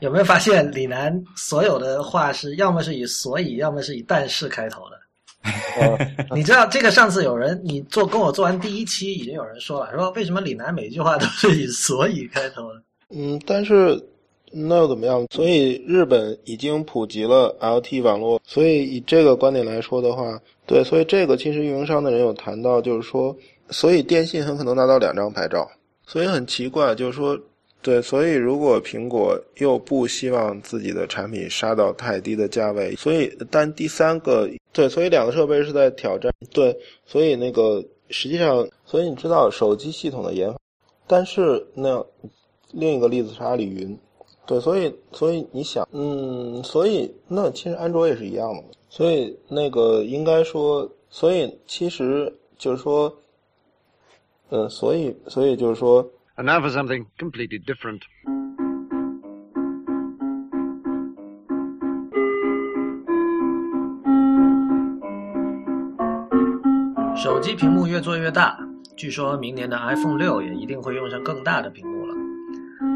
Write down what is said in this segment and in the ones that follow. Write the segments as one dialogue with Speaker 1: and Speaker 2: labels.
Speaker 1: 有没有发现李楠所有的话是要么是以所以，要么是以但是开头的？你知道这个上次有人你做跟我做完第一期，已经有人说了，说为什么李楠每一句话都是以所以开头的？
Speaker 2: 嗯，但是那又怎么样？所以日本已经普及了 LTE 网络，所以以这个观点来说的话，对，所以这个其实运营商的人有谈到，就是说，所以电信很可能拿到两张牌照，所以很奇怪，就是说。对，所以如果苹果又不希望自己的产品杀到太低的价位，所以但第三个对，所以两个设备是在挑战对，所以那个实际上，所以你知道手机系统的研发，但是那另一个例子是阿里云，对，所以所以你想，嗯，所以那其实安卓也是一样的，所以那个应该说，所以其实就是说，嗯，所以所以就是说。
Speaker 3: And now for something completely different.
Speaker 1: 手机屏幕越做越大，据说明年的 iPhone 六也一定会用上更大的屏幕了。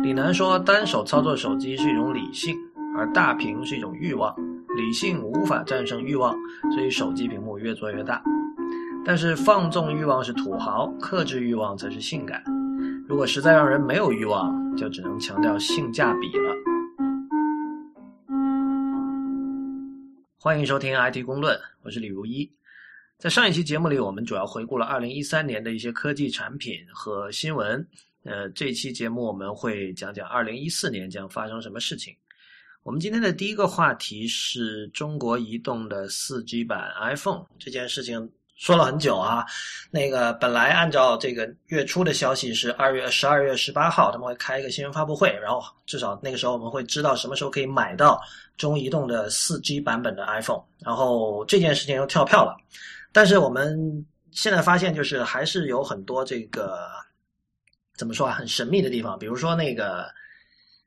Speaker 1: 李楠说，单手操作手机是一种理性，而大屏是一种欲望，理性无法战胜欲望，所以手机屏幕越做越大。但是放纵欲望是土豪，克制欲望才是性感。如果实在让人没有欲望，就只能强调性价比了。欢迎收听 IT 公论，我是李如一。在上一期节目里，我们主要回顾了2013年的一些科技产品和新闻。呃，这期节目我们会讲讲2014年将发生什么事情。我们今天的第一个话题是中国移动的 4G 版 iPhone 这件事情。说了很久啊，那个本来按照这个月初的消息是二月十二月十八号他们会开一个新闻发布会，然后至少那个时候我们会知道什么时候可以买到中移动的四 G 版本的 iPhone，然后这件事情又跳票了，但是我们现在发现就是还是有很多这个怎么说啊，很神秘的地方，比如说那个。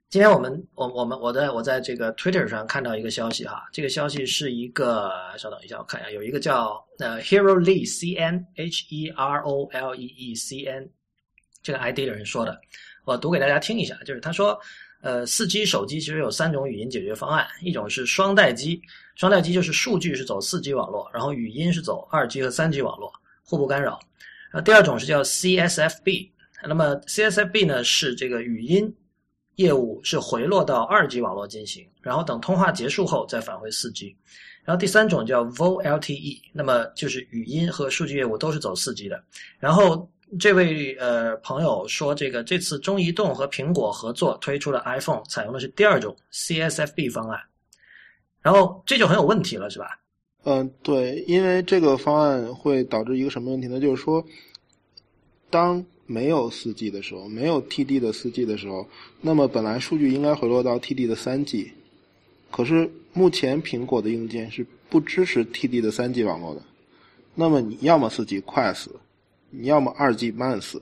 Speaker 1: 今天我们我我们我在我在这个 Twitter 上看到一个消息哈，这个消息是一个，稍等一下，我看一下，有一个叫呃 Hero Lee C N H E R O L E E C N 这个 ID 的人说的，我读给大家听一下，就是他说，呃，四 G 手机其实有三种语音解决方案，一种是双待机，双待机就是数据是走四 G 网络，然后语音是走二 G 和三 G 网络，互不干扰。然后第二种是叫 CSFB，那么 CSFB 呢是这个语音。业务是回落到二 G 网络进行，然后等通话结束后再返回四 G。然后第三种叫 VoLTE，那么就是语音和数据业务都是走四 G 的。然后这位呃朋友说，这个这次中移动和苹果合作推出的 iPhone 采用的是第二种 CSFB 方案，然后这就很有问题了，是吧？
Speaker 2: 嗯，对，因为这个方案会导致一个什么问题呢？就是说，当没有四 G 的时候，没有 TD 的四 G 的时候，那么本来数据应该回落到 TD 的三 G，可是目前苹果的硬件是不支持 TD 的三 G 网络的，那么你要么四 G 快死，你要么二 G 慢死，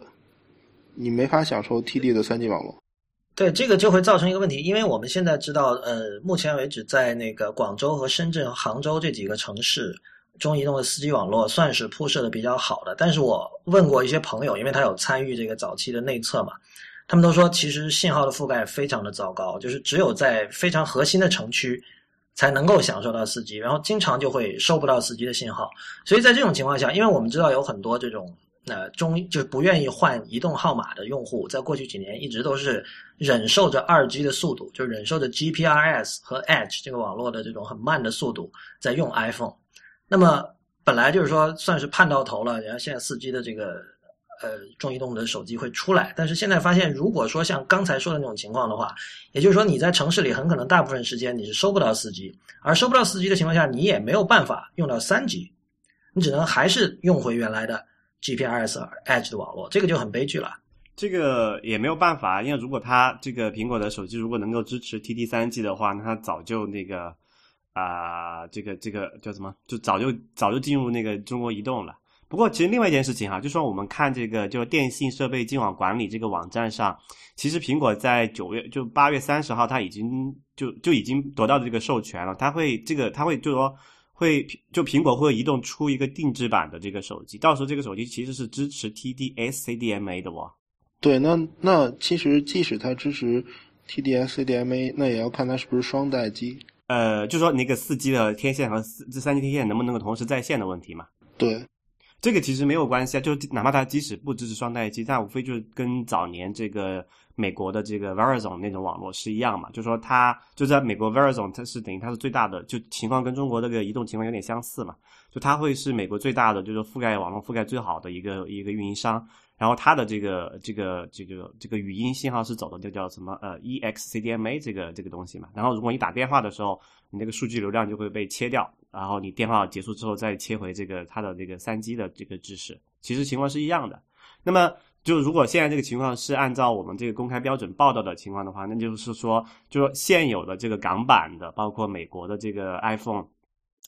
Speaker 2: 你没法享受 TD 的三 G 网络。
Speaker 1: 对，这个就会造成一个问题，因为我们现在知道，呃，目前为止在那个广州和深圳、杭州这几个城市。中移动的 4G 网络算是铺设的比较好的，但是我问过一些朋友，因为他有参与这个早期的内测嘛，他们都说其实信号的覆盖非常的糟糕，就是只有在非常核心的城区才能够享受到 4G，然后经常就会收不到 4G 的信号。所以在这种情况下，因为我们知道有很多这种呃中就是不愿意换移动号码的用户，在过去几年一直都是忍受着 2G 的速度，就忍受着 GPRS 和 Edge 这个网络的这种很慢的速度在用 iPhone。那么本来就是说算是盼到头了，然后现在四 G 的这个呃中移动的手机会出来，但是现在发现，如果说像刚才说的那种情况的话，也就是说你在城市里很可能大部分时间你是收不到四 G，而收不到四 G 的情况下，你也没有办法用到三 G，你只能还是用回原来的 GPRS Edge 的网络，这个就很悲剧了。
Speaker 4: 这个也没有办法，因为如果它这个苹果的手机如果能够支持 TD 三 G 的话，那它早就那个。啊，这个这个叫什么？就早就早就进入那个中国移动了。不过，其实另外一件事情哈，就说我们看这个，就电信设备进网管理这个网站上，其实苹果在九月就八月三十号，它已经就就已经得到这个授权了。它会这个，它会就说会就苹果会移动出一个定制版的这个手机，到时候这个手机其实是支持 TD-SCDMA 的哦。
Speaker 2: 对，那那其实即使它支持。TDS、CDMA，那也要看它是不是双待机。
Speaker 4: 呃，就说那个四 G 的天线和四这三 G 天线能不能够同时在线的问题嘛。
Speaker 2: 对，
Speaker 4: 这个其实没有关系啊，就哪怕它即使不支持双待机，但无非就是跟早年这个美国的这个 Verizon 那种网络是一样嘛，就说它就在美国 Verizon 它是等于它是最大的，就情况跟中国这个移动情况有点相似嘛，就它会是美国最大的，就是覆盖网络覆盖最好的一个一个运营商。然后它的这个这个这个这个语音信号是走的，就叫什么呃 EXCDMA 这个这个东西嘛。然后如果你打电话的时候，你那个数据流量就会被切掉，然后你电话结束之后再切回这个它的这个三 G 的这个支持，其实情况是一样的。那么就如果现在这个情况是按照我们这个公开标准报道的情况的话，那就是说，就说现有的这个港版的，包括美国的这个 iPhone，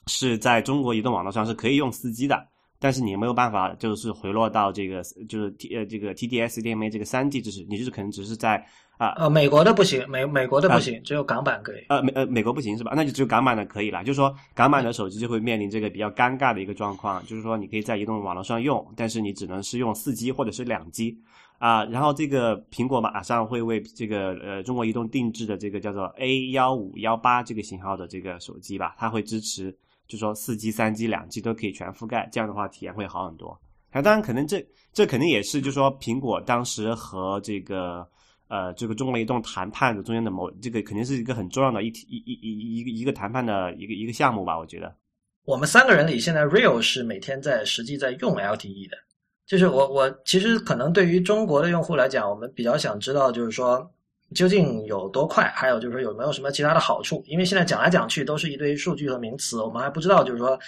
Speaker 4: 是在中国移动网络上是可以用四 G 的。但是你没有办法，就是回落到这个，就是 T 呃这个 TDS DMA 这个三 G 支持，你就是可能只是在啊
Speaker 1: 呃美国的不行，美美国的不行，只有港版可以。
Speaker 4: 呃美呃美国不行是吧？那就只有港版的可以了。就是说港版的手机就会面临这个比较尴尬的一个状况，就是说你可以在移动网络上用，但是你只能是用四 G 或者是两 G 啊。然后这个苹果马上会为这个呃中国移动定制的这个叫做 A 幺五幺八这个型号的这个手机吧，它会支持。就说四 G、三 G、两 G 都可以全覆盖，这样的话体验会好很多。啊，当然可能这这肯定也是，就是说苹果当时和这个呃这个中国移动谈判的中间的某这个肯定是一个很重要的一一一一一个一个谈判的一个一个项目吧，我觉得。
Speaker 1: 我们三个人里，现在 Real 是每天在实际在用 LTE 的，就是我我其实可能对于中国的用户来讲，我们比较想知道就是说。究竟有多快？还有就是说有没有什么其他的好处？因为现在讲来讲去都是一堆数据和名词，我们还不知道就是说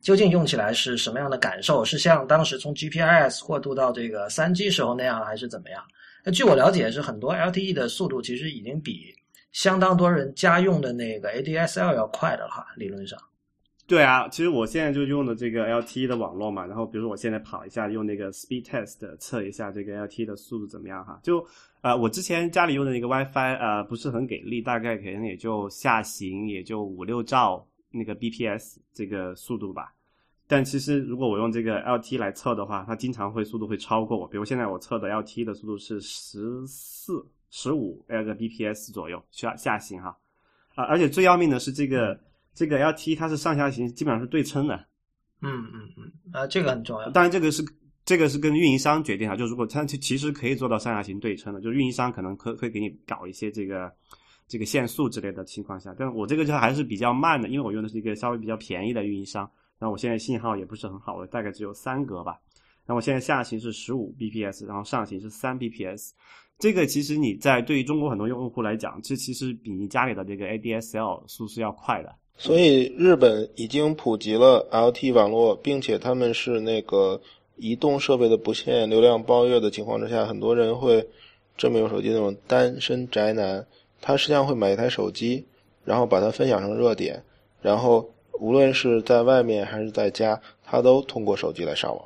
Speaker 1: 究竟用起来是什么样的感受，是像当时从 GPRS 过渡到这个三 G 时候那样，还是怎么样？那据我了解，是很多 LTE 的速度其实已经比相当多人家用的那个 ADSL 要快的哈，理论上。
Speaker 4: 对啊，其实我现在就用的这个 LTE 的网络嘛，然后比如说我现在跑一下，用那个 Speed Test 测一下这个 LTE 的速度怎么样哈？就呃，我之前家里用的那个 WiFi 呃不是很给力，大概可能也就下行也就五六兆那个 bps 这个速度吧。但其实如果我用这个 LTE 来测的话，它经常会速度会超过我。比如现在我测的 LTE 的速度是十四、十五个 bps 左右下下行哈啊，而且最要命的是这个。这个 LT 它是上下行基本上是对称的，
Speaker 1: 嗯嗯嗯，啊，这个很重要。
Speaker 4: 当然，这个是这个是跟运营商决定啊，就如果它其其实可以做到上下行对称的，就运营商可能可会给你搞一些这个这个限速之类的情况下，但是我这个就还是比较慢的，因为我用的是一个稍微比较便宜的运营商，然后我现在信号也不是很好，我大概只有三格吧，然后我现在下行是十五 bps，然后上行是三 bps，这个其实你在对于中国很多用户来讲，这其实比你家里的这个 ADSL 速是要快的。
Speaker 2: 所以日本已经普及了 L T 网络，并且他们是那个移动设备的不限流量包月的情况之下，很多人会这么用手机那种单身宅男，他实际上会买一台手机，然后把它分享成热点，然后无论是在外面还是在家，他都通过手机来上网，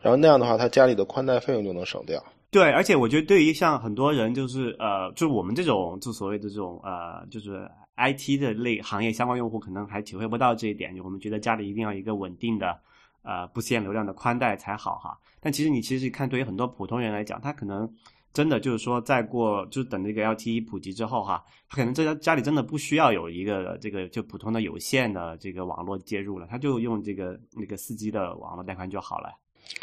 Speaker 2: 然后那样的话，他家里的宽带费用就能省掉。
Speaker 4: 对，而且我觉得对于像很多人，就是呃，就我们这种就所谓的这种呃，就是。I T 的类行业相关用户可能还体会不到这一点，就我们觉得家里一定要一个稳定的，呃，不限流量的宽带才好哈。但其实你其实看，对于很多普通人来讲，他可能真的就是说，再过就等这个 L T E 普及之后哈，他可能这家家里真的不需要有一个这个就普通的有线的这个网络接入了，他就用这个那个四 G 的网络带宽就好了。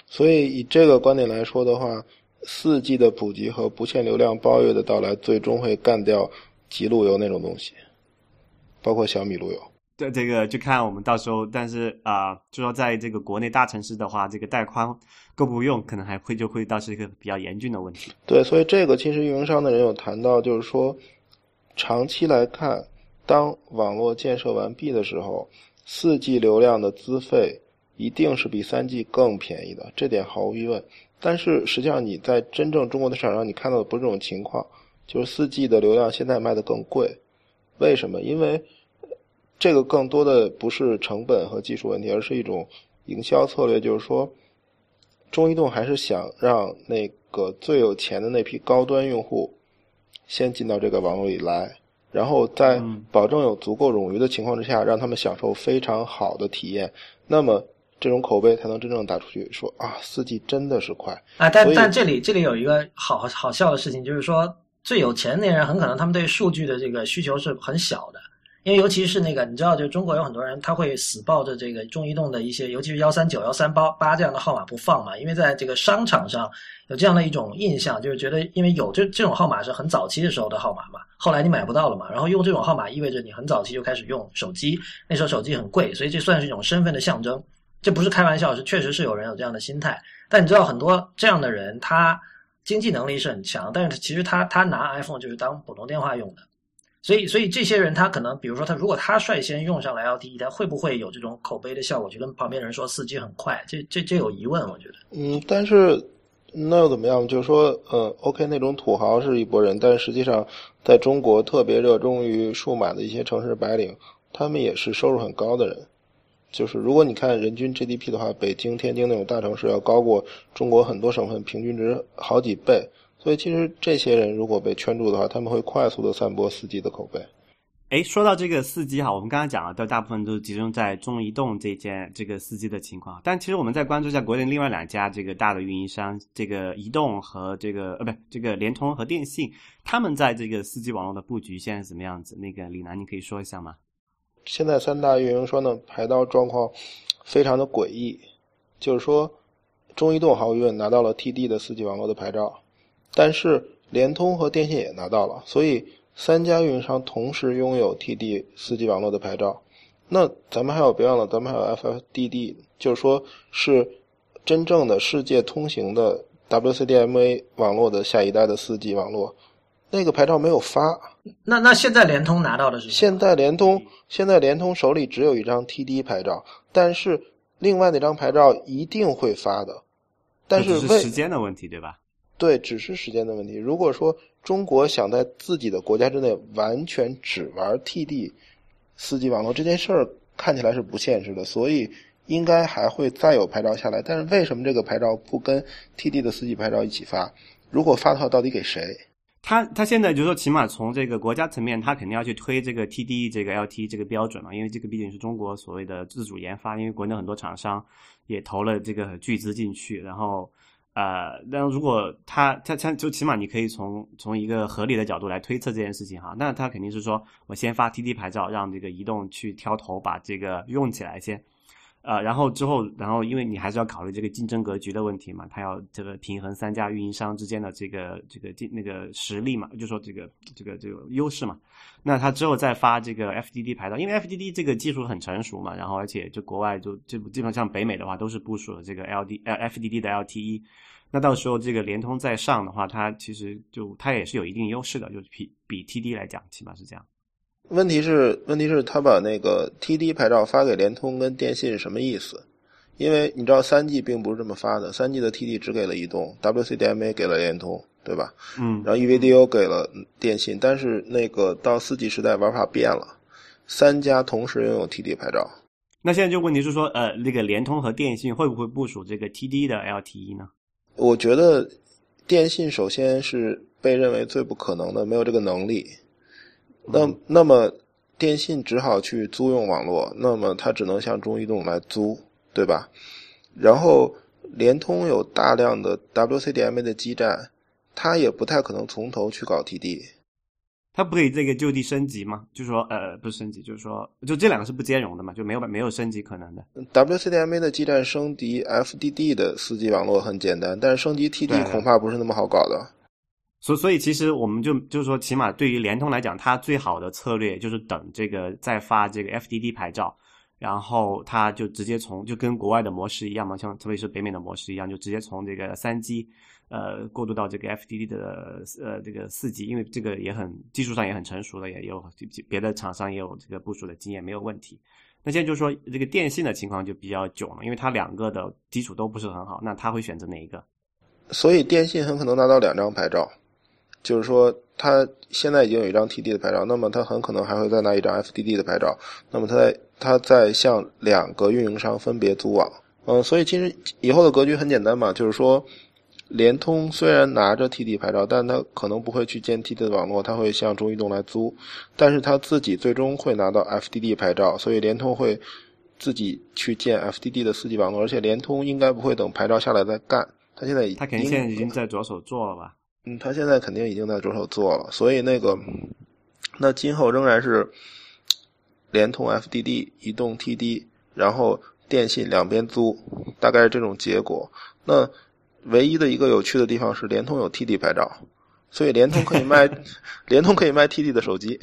Speaker 2: 所以以这个观点来说的话，四 G 的普及和不限流量包月的到来，最终会干掉极路由那种东西。包括小米路由，
Speaker 4: 对这个就看我们到时候，但是啊，就说在这个国内大城市的话，这个带宽够不够用，可能还会就会到是一个比较严峻的问题。
Speaker 2: 对，所以这个其实运营商的人有谈到，就是说长期来看，当网络建设完毕的时候，四 G 流量的资费一定是比三 G 更便宜的，这点毫无疑问。但是实际上你在真正中国的市场上，你看到的不是这种情况，就是四 G 的流量现在卖的更贵。为什么？因为这个更多的不是成本和技术问题，而是一种营销策略。就是说，中移动还是想让那个最有钱的那批高端用户先进到这个网络里来，然后在保证有足够冗余的情况之下，让他们享受非常好的体验。那么这种口碑才能真正打出去，说啊，四 G 真的是快
Speaker 1: 啊！但但这里这里有一个好好笑的事情，就是说。最有钱那人很可能他们对数据的这个需求是很小的，因为尤其是那个你知道，就中国有很多人他会死抱着这个中移动的一些，尤其是幺三九、幺三八八这样的号码不放嘛，因为在这个商场上有这样的一种印象，就是觉得因为有这这种号码是很早期的时候的号码嘛，后来你买不到了嘛，然后用这种号码意味着你很早期就开始用手机，那时候手机很贵，所以这算是一种身份的象征。这不是开玩笑，是确实是有人有这样的心态。但你知道，很多这样的人，他经济能力是很强，但是其实他他拿 iPhone 就是当普通电话用的。所以，所以这些人他可能，比如说他如果他率先用上了 LTE，他会不会有这种口碑的效果？就跟旁边人说四 G 很快，这这这有疑问，我觉得。
Speaker 2: 嗯，但是那又怎么样？就是说，呃，OK，那种土豪是一拨人，但实际上在中国特别热衷于数码的一些城市白领，他们也是收入很高的人。就是如果你看人均 GDP 的话，北京、天津那种大城市要高过中国很多省份平均值好几倍。所以其实这些人如果被圈住的话，他们会快速的散播四 G 的口碑。
Speaker 4: 哎，说到这个四 G 哈，我们刚刚讲了，都大部分都是集中在中移动这件这个四 G 的情况。但其实我们再关注一下国内另外两家这个大的运营商，这个移动和这个呃，不，这个联通和电信，他们在这个四 G 网络的布局现在是怎么样子？那个李楠，你可以说一下吗？
Speaker 2: 现在三大运营商的排到状况非常的诡异，就是说，中移动毫无疑问拿到了 TD 的四 G 网络的牌照，但是联通和电信也拿到了，所以三家运营商同时拥有 TD 四 G 网络的牌照。那咱们还有别忘了，咱们还有 FFDD，就是说是真正的世界通行的 WCDMA 网络的下一代的四 G 网络。那个牌照没有发，
Speaker 1: 那那现在联通拿到的是？
Speaker 2: 现在联通现在联通手里只有一张 TD 牌照，但是另外那张牌照一定会发的，但
Speaker 4: 是
Speaker 2: 为
Speaker 4: 时间的问题，对吧？
Speaker 2: 对，只是时间的问题。如果说中国想在自己的国家之内完全只玩 TD 四 G 网络这件事儿，看起来是不现实的，所以应该还会再有牌照下来。但是为什么这个牌照不跟 TD 的四 G 牌照一起发？如果发的话，到底给谁？
Speaker 4: 他他现在就是说，起码从这个国家层面，他肯定要去推这个 TD 这个 LTE 这个标准嘛，因为这个毕竟是中国所谓的自主研发，因为国内很多厂商也投了这个巨资进去，然后呃，那如果他他他就起码你可以从从一个合理的角度来推测这件事情哈，那他肯定是说我先发 TD 牌照，让这个移动去挑头把这个用起来先。呃，然后之后，然后因为你还是要考虑这个竞争格局的问题嘛，他要这个平衡三家运营商之间的这个这个竞那个实力嘛，就说这个这个这个优势嘛。那他之后再发这个 FDD 牌照，因为 FDD 这个技术很成熟嘛，然后而且就国外就就基本上北美的话都是部署了这个 LD 呃 FDD 的 LTE。那到时候这个联通再上的话，它其实就它也是有一定优势的，就是比比 TD 来讲，起码是这样。
Speaker 2: 问题是，问题是，他把那个 TD 牌照发给联通跟电信是什么意思？因为你知道，三 G 并不是这么发的，三 G 的 TD 只给了移动，WCDMA 给了联通，对吧？
Speaker 4: 嗯。
Speaker 2: 然后 EVDO 给了电信，但是那个到四 G 时代玩法变了，三家同时拥有 TD 牌照。
Speaker 4: 那现在就问题是说，呃，那个联通和电信会不会部署这个 TD 的 LTE 呢？
Speaker 2: 我觉得电信首先是被认为最不可能的，没有这个能力。那那么，电信只好去租用网络，那么它只能向中移动来租，对吧？然后联通有大量的 WCDMA 的基站，它也不太可能从头去搞 TD。
Speaker 4: 它不可以这个就地升级吗？就是说，呃，不是升级，就是说，就这两个是不兼容的嘛，就没有没有升级可能的。
Speaker 2: WCDMA 的基站升级 FDD 的四 G 网络很简单，但是升级 TD 恐怕不是那么好搞的。
Speaker 4: 所所以，其实我们就就是说，起码对于联通来讲，它最好的策略就是等这个再发这个 FDD 牌照，然后它就直接从就跟国外的模式一样嘛，像特别是北美的模式一样，就直接从这个三 G 呃过渡到这个 FDD 的呃这个四 G，因为这个也很技术上也很成熟了，也有别的厂商也有这个部署的经验，没有问题。那现在就是说，这个电信的情况就比较囧了，因为它两个的基础都不是很好，那他会选择哪一个？
Speaker 2: 所以电信很可能拿到两张牌照。就是说，他现在已经有一张 TD 的牌照，那么他很可能还会再拿一张 FDD 的牌照。那么他在他在向两个运营商分别租网。嗯，所以其实以后的格局很简单嘛，就是说，联通虽然拿着 TD 牌照，但他可能不会去建 TD 的网络，他会向中移动来租。但是他自己最终会拿到 FDD 牌照，所以联通会自己去建 FDD 的四 G 网络，而且联通应该不会等牌照下来再干。他现在
Speaker 4: 他肯定现在已经在着手做了吧？
Speaker 2: 嗯，他现在肯定已经在着手做了，所以那个，那今后仍然是联通 FDD、移动 TD，然后电信两边租，大概是这种结果。那唯一的一个有趣的地方是，联通有 TD 牌照，所以联通可以卖，联通可以卖 TD 的手机。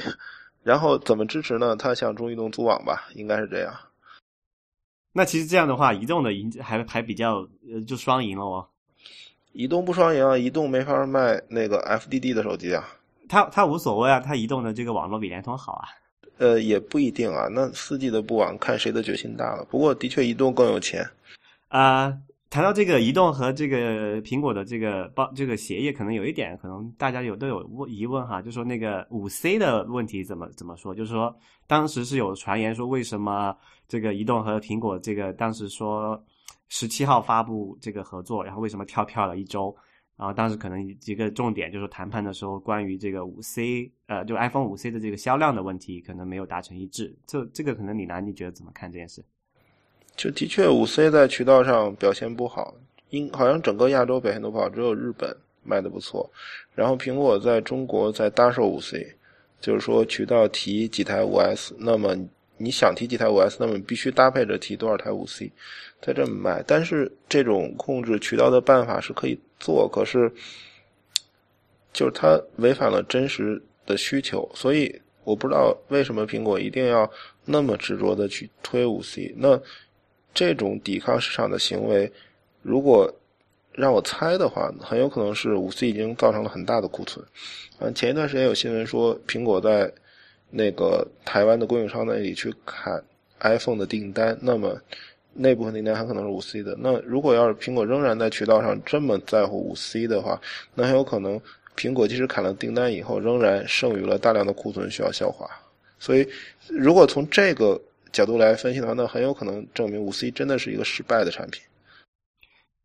Speaker 2: 然后怎么支持呢？它向中移动租网吧，应该是这样。
Speaker 4: 那其实这样的话，移动的赢还还比较呃，就双赢了哦。
Speaker 2: 移动不双赢啊，移动没法卖那个 FDD 的手机啊。
Speaker 4: 它它无所谓啊，它移动的这个网络比联通好啊。
Speaker 2: 呃，也不一定啊。那四 G 的不网，看谁的决心大了。不过的确，移动更有钱。
Speaker 4: 啊。谈到这个移动和这个苹果的这个包这个协议，可能有一点，可能大家有都有问疑问哈，就说那个五 C 的问题怎么怎么说？就是说当时是有传言说，为什么这个移动和苹果这个当时说十七号发布这个合作，然后为什么跳票了一周？然后当时可能一个重点就是谈判的时候，关于这个五 C 呃，就 iPhone 五 C 的这个销量的问题，可能没有达成一致。这这个可能李楠你觉得怎么看这件事？
Speaker 2: 就的确，五 C 在渠道上表现不好，应好像整个亚洲表现都不好，只有日本卖的不错。然后苹果在中国在搭售五 C，就是说渠道提几台五 S，那么你想提几台五 S，那么必须搭配着提多少台五 C，在这么卖。但是这种控制渠道的办法是可以做，可是就是它违反了真实的需求，所以我不知道为什么苹果一定要那么执着的去推五 C。那这种抵抗市场的行为，如果让我猜的话，很有可能是五 C 已经造成了很大的库存。嗯，前一段时间有新闻说，苹果在那个台湾的供应商那里去砍 iPhone 的订单，那么那部分订单很可能是五 C 的。那如果要是苹果仍然在渠道上这么在乎五 C 的话，那很有可能苹果即使砍了订单以后，仍然剩余了大量的库存需要消化。所以，如果从这个角度来分析的话，那很有可能证明五 C 真的是一个失败的产品。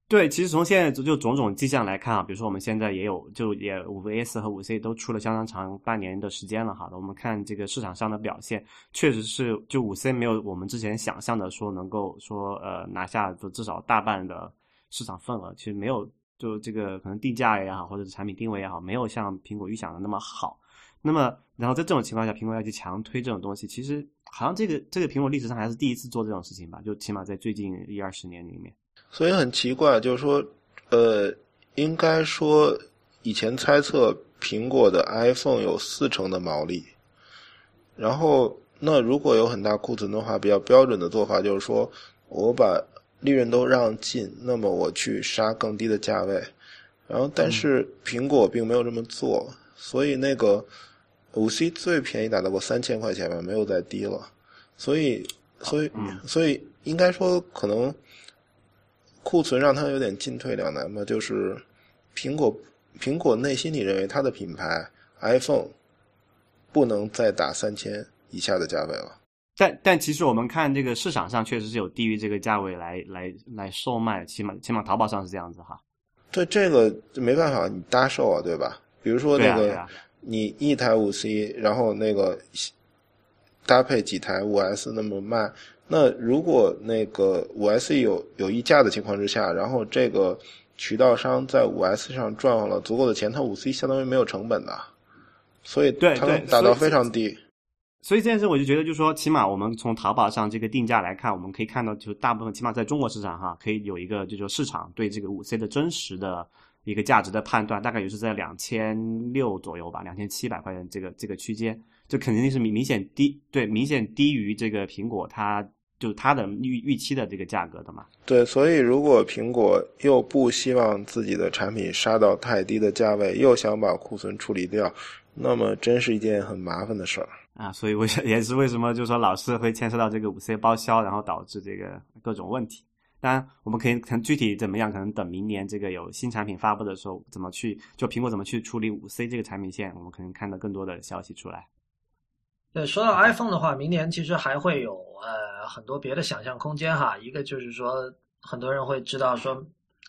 Speaker 4: 对，其实从现在就就种种迹象来看啊，比如说我们现在也有，就也五 S 和五 C 都出了相当长半年的时间了哈。我们看这个市场上的表现，确实是就五 C 没有我们之前想象的说能够说呃拿下就至少大半的市场份额，其实没有就这个可能定价也好，或者是产品定位也好，没有像苹果预想的那么好。那么然后在这种情况下，苹果要去强推这种东西，其实。好像这个这个苹果历史上还是第一次做这种事情吧，就起码在最近一二十年里面。
Speaker 2: 所以很奇怪，就是说，呃，应该说以前猜测苹果的 iPhone 有四成的毛利，然后那如果有很大库存的话，比较标准的做法就是说我把利润都让进，那么我去杀更低的价位，然后但是苹果并没有这么做，所以那个。五 C 最便宜达到过三千块钱吧，没有再低了，所以，所以，所以应该说可能库存让它有点进退两难吧。就是苹果，苹果内心里认为它的品牌 iPhone 不能再打三千以下的价位了。
Speaker 4: 但但其实我们看这个市场上确实是有低于这个价位来来来售卖，起码起码淘宝上是这样子哈。
Speaker 2: 对这个没办法，你搭售啊，对吧？比如说那个。你一台五 C，然后那个搭配几台五 S 那么卖，那如果那个五 S 有有溢价的情况之下，然后这个渠道商在五 S 上赚了足够的钱，它五 C 相当于没有成本的，所以它能打到非常低。
Speaker 4: 所以这件事我就觉得，就是说，起码我们从淘宝上这个定价来看，我们可以看到，就大部分起码在中国市场哈，可以有一个就是市场对这个五 C 的真实的。一个价值的判断大概也是在两千六左右吧，两千七百块钱这个这个区间，就肯定是明明显低，对，明显低于这个苹果它就它的预预期的这个价格的嘛。
Speaker 2: 对，所以如果苹果又不希望自己的产品杀到太低的价位，又想把库存处理掉，那么真是一件很麻烦的事儿
Speaker 4: 啊。所以为也是为什么就是说老是会牵涉到这个五 C 包销，然后导致这个各种问题。当然，我们可以看具体怎么样，可能等明年这个有新产品发布的时候，怎么去就苹果怎么去处理五 C 这个产品线，我们可能看到更多的消息出来。
Speaker 1: 对，说到 iPhone 的话，明年其实还会有呃很多别的想象空间哈。一个就是说，很多人会知道说，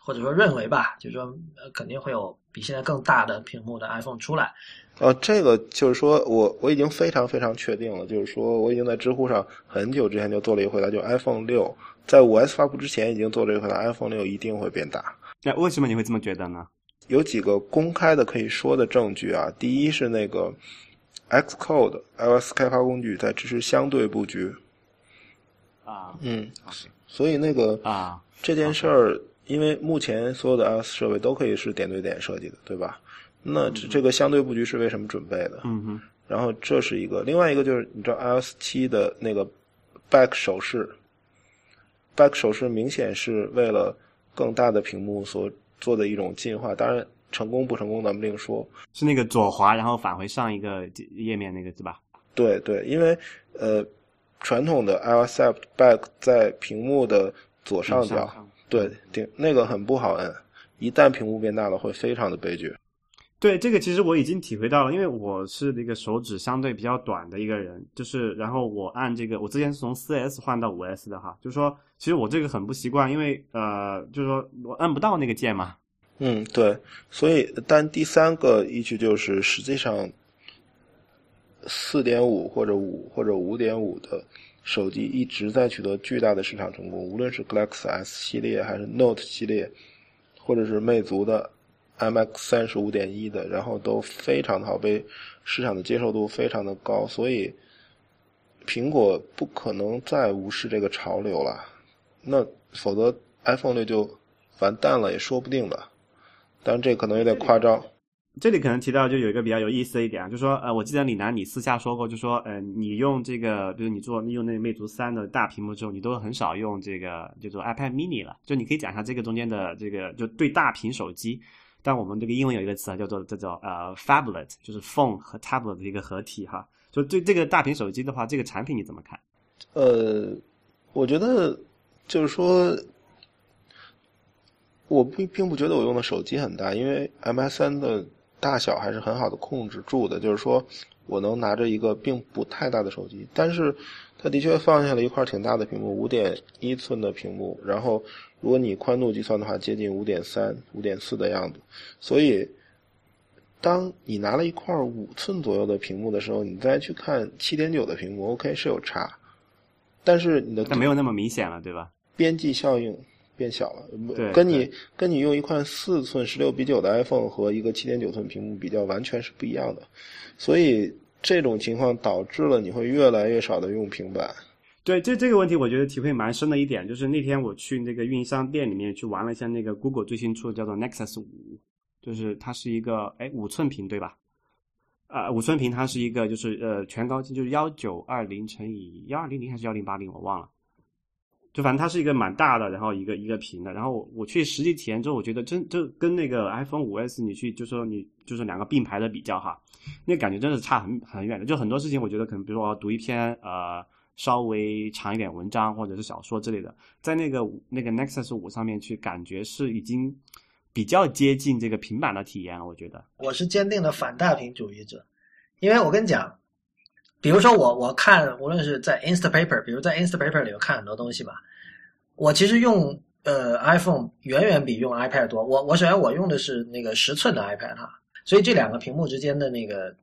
Speaker 1: 或者说认为吧，就是说呃肯定会有比现在更大的屏幕的 iPhone 出来。
Speaker 2: 呃，这个就是说我我已经非常非常确定了，就是说我已经在知乎上很久之前就做了一个回答，就 iPhone 六。在五 S 发布之前，已经做这个回答，iPhone 六一定会变大。
Speaker 4: 那为什么你会这么觉得呢？
Speaker 2: 有几个公开的可以说的证据啊。第一是那个 Xcode iOS 开发工具在支持相对布局，
Speaker 4: 啊。
Speaker 2: 嗯，所以那个
Speaker 4: 啊。
Speaker 2: 这件事儿，因为目前所有的 iOS 设备都可以是点对点设计的，对吧？那这这个相对布局是为什么准备的？
Speaker 4: 嗯哼。
Speaker 2: 然后这是一个，另外一个就是你知道 iOS 七的那个 back 手势，back 手势明显是为了更大的屏幕所做的一种进化，当然成功不成功咱们另说。
Speaker 4: 是那个左滑然后返回上一个页面那个是吧？
Speaker 2: 对对，因为呃，传统的 iOS app back 在屏幕的左上角，
Speaker 4: 上
Speaker 2: 对顶那个很不好摁，一旦屏幕变大了会非常的悲剧。
Speaker 4: 对，这个其实我已经体会到了，因为我是那个手指相对比较短的一个人，就是然后我按这个，我之前是从四 S 换到五 S 的哈，就是说其实我这个很不习惯，因为呃，就是说我按不到那个键嘛。
Speaker 2: 嗯，对，所以但第三个依据就是实际上，四点五或者五或者五点五的手机一直在取得巨大的市场成功，无论是 Galaxy S 系列还是 Note 系列，或者是魅族的 MX 三十五点一的，然后都非常的好，被市场的接受度非常的高，所以苹果不可能再无视这个潮流了，那否则 iPhone 六就完蛋了也说不定的。当然这可能有点夸张。
Speaker 4: 这里可能提到就有一个比较有意思的一点啊，就说呃，我记得李楠你私下说过，就说呃，你用这个，比如你做你用那个魅族三的大屏幕之后，你都很少用这个叫做 iPad mini 了。就你可以讲一下这个中间的这个就对大屏手机，但我们这个英文有一个词啊，叫做叫做呃 phablet，就是 phone 和 tablet 的一个合体哈。就对这个大屏手机的话，这个产品你怎么看？
Speaker 2: 呃，我觉得就是说，我并并不觉得我用的手机很大，因为 MSN 的大小还是很好的控制住的。就是说我能拿着一个并不太大的手机，但是它的确放下了一块挺大的屏幕，五点一寸的屏幕，然后如果你宽度计算的话，接近五点三、五点四的样子。所以，当你拿了一块五寸左右的屏幕的时候，你再去看七点九的屏幕，OK 是有差。但是你的
Speaker 4: 但没有那么明显了，对吧？
Speaker 2: 边际效应变小了，
Speaker 4: 对
Speaker 2: 跟你跟你用一块四寸十六比九的 iPhone 和一个七点九寸屏幕比较，完全是不一样的。所以这种情况导致了你会越来越少的用平板。
Speaker 4: 对，这这个问题我觉得体会蛮深的一点，就是那天我去那个运营商店里面去玩了一下那个 Google 最新出的叫做 Nexus 五，就是它是一个哎五寸屏对吧？啊、五寸屏它是一个就是呃全高清就是幺九二零乘以幺二零零还是幺零八零我忘了，就反正它是一个蛮大的，然后一个一个屏的，然后我我去实际体验之后，我觉得真就跟那个 iPhone 五 S 你去就说你就是两个并排的比较哈，那感觉真的是差很很远的。就很多事情，我觉得可能比如说我要读一篇呃稍微长一点文章或者是小说之类的，在那个那个 Nexus 五上面去，感觉是已经比较接近这个平板的体验了。我觉得，
Speaker 1: 我是坚定的反大屏主义者，因为我跟你讲，比如说我我看无论是在 Instapaper，比如在 Instapaper 里我看很多东西嘛，我其实用呃 iPhone 远远比用 iPad 多。我我首先我用的是那个十寸的 iPad 哈，所以这两个屏幕之间的那个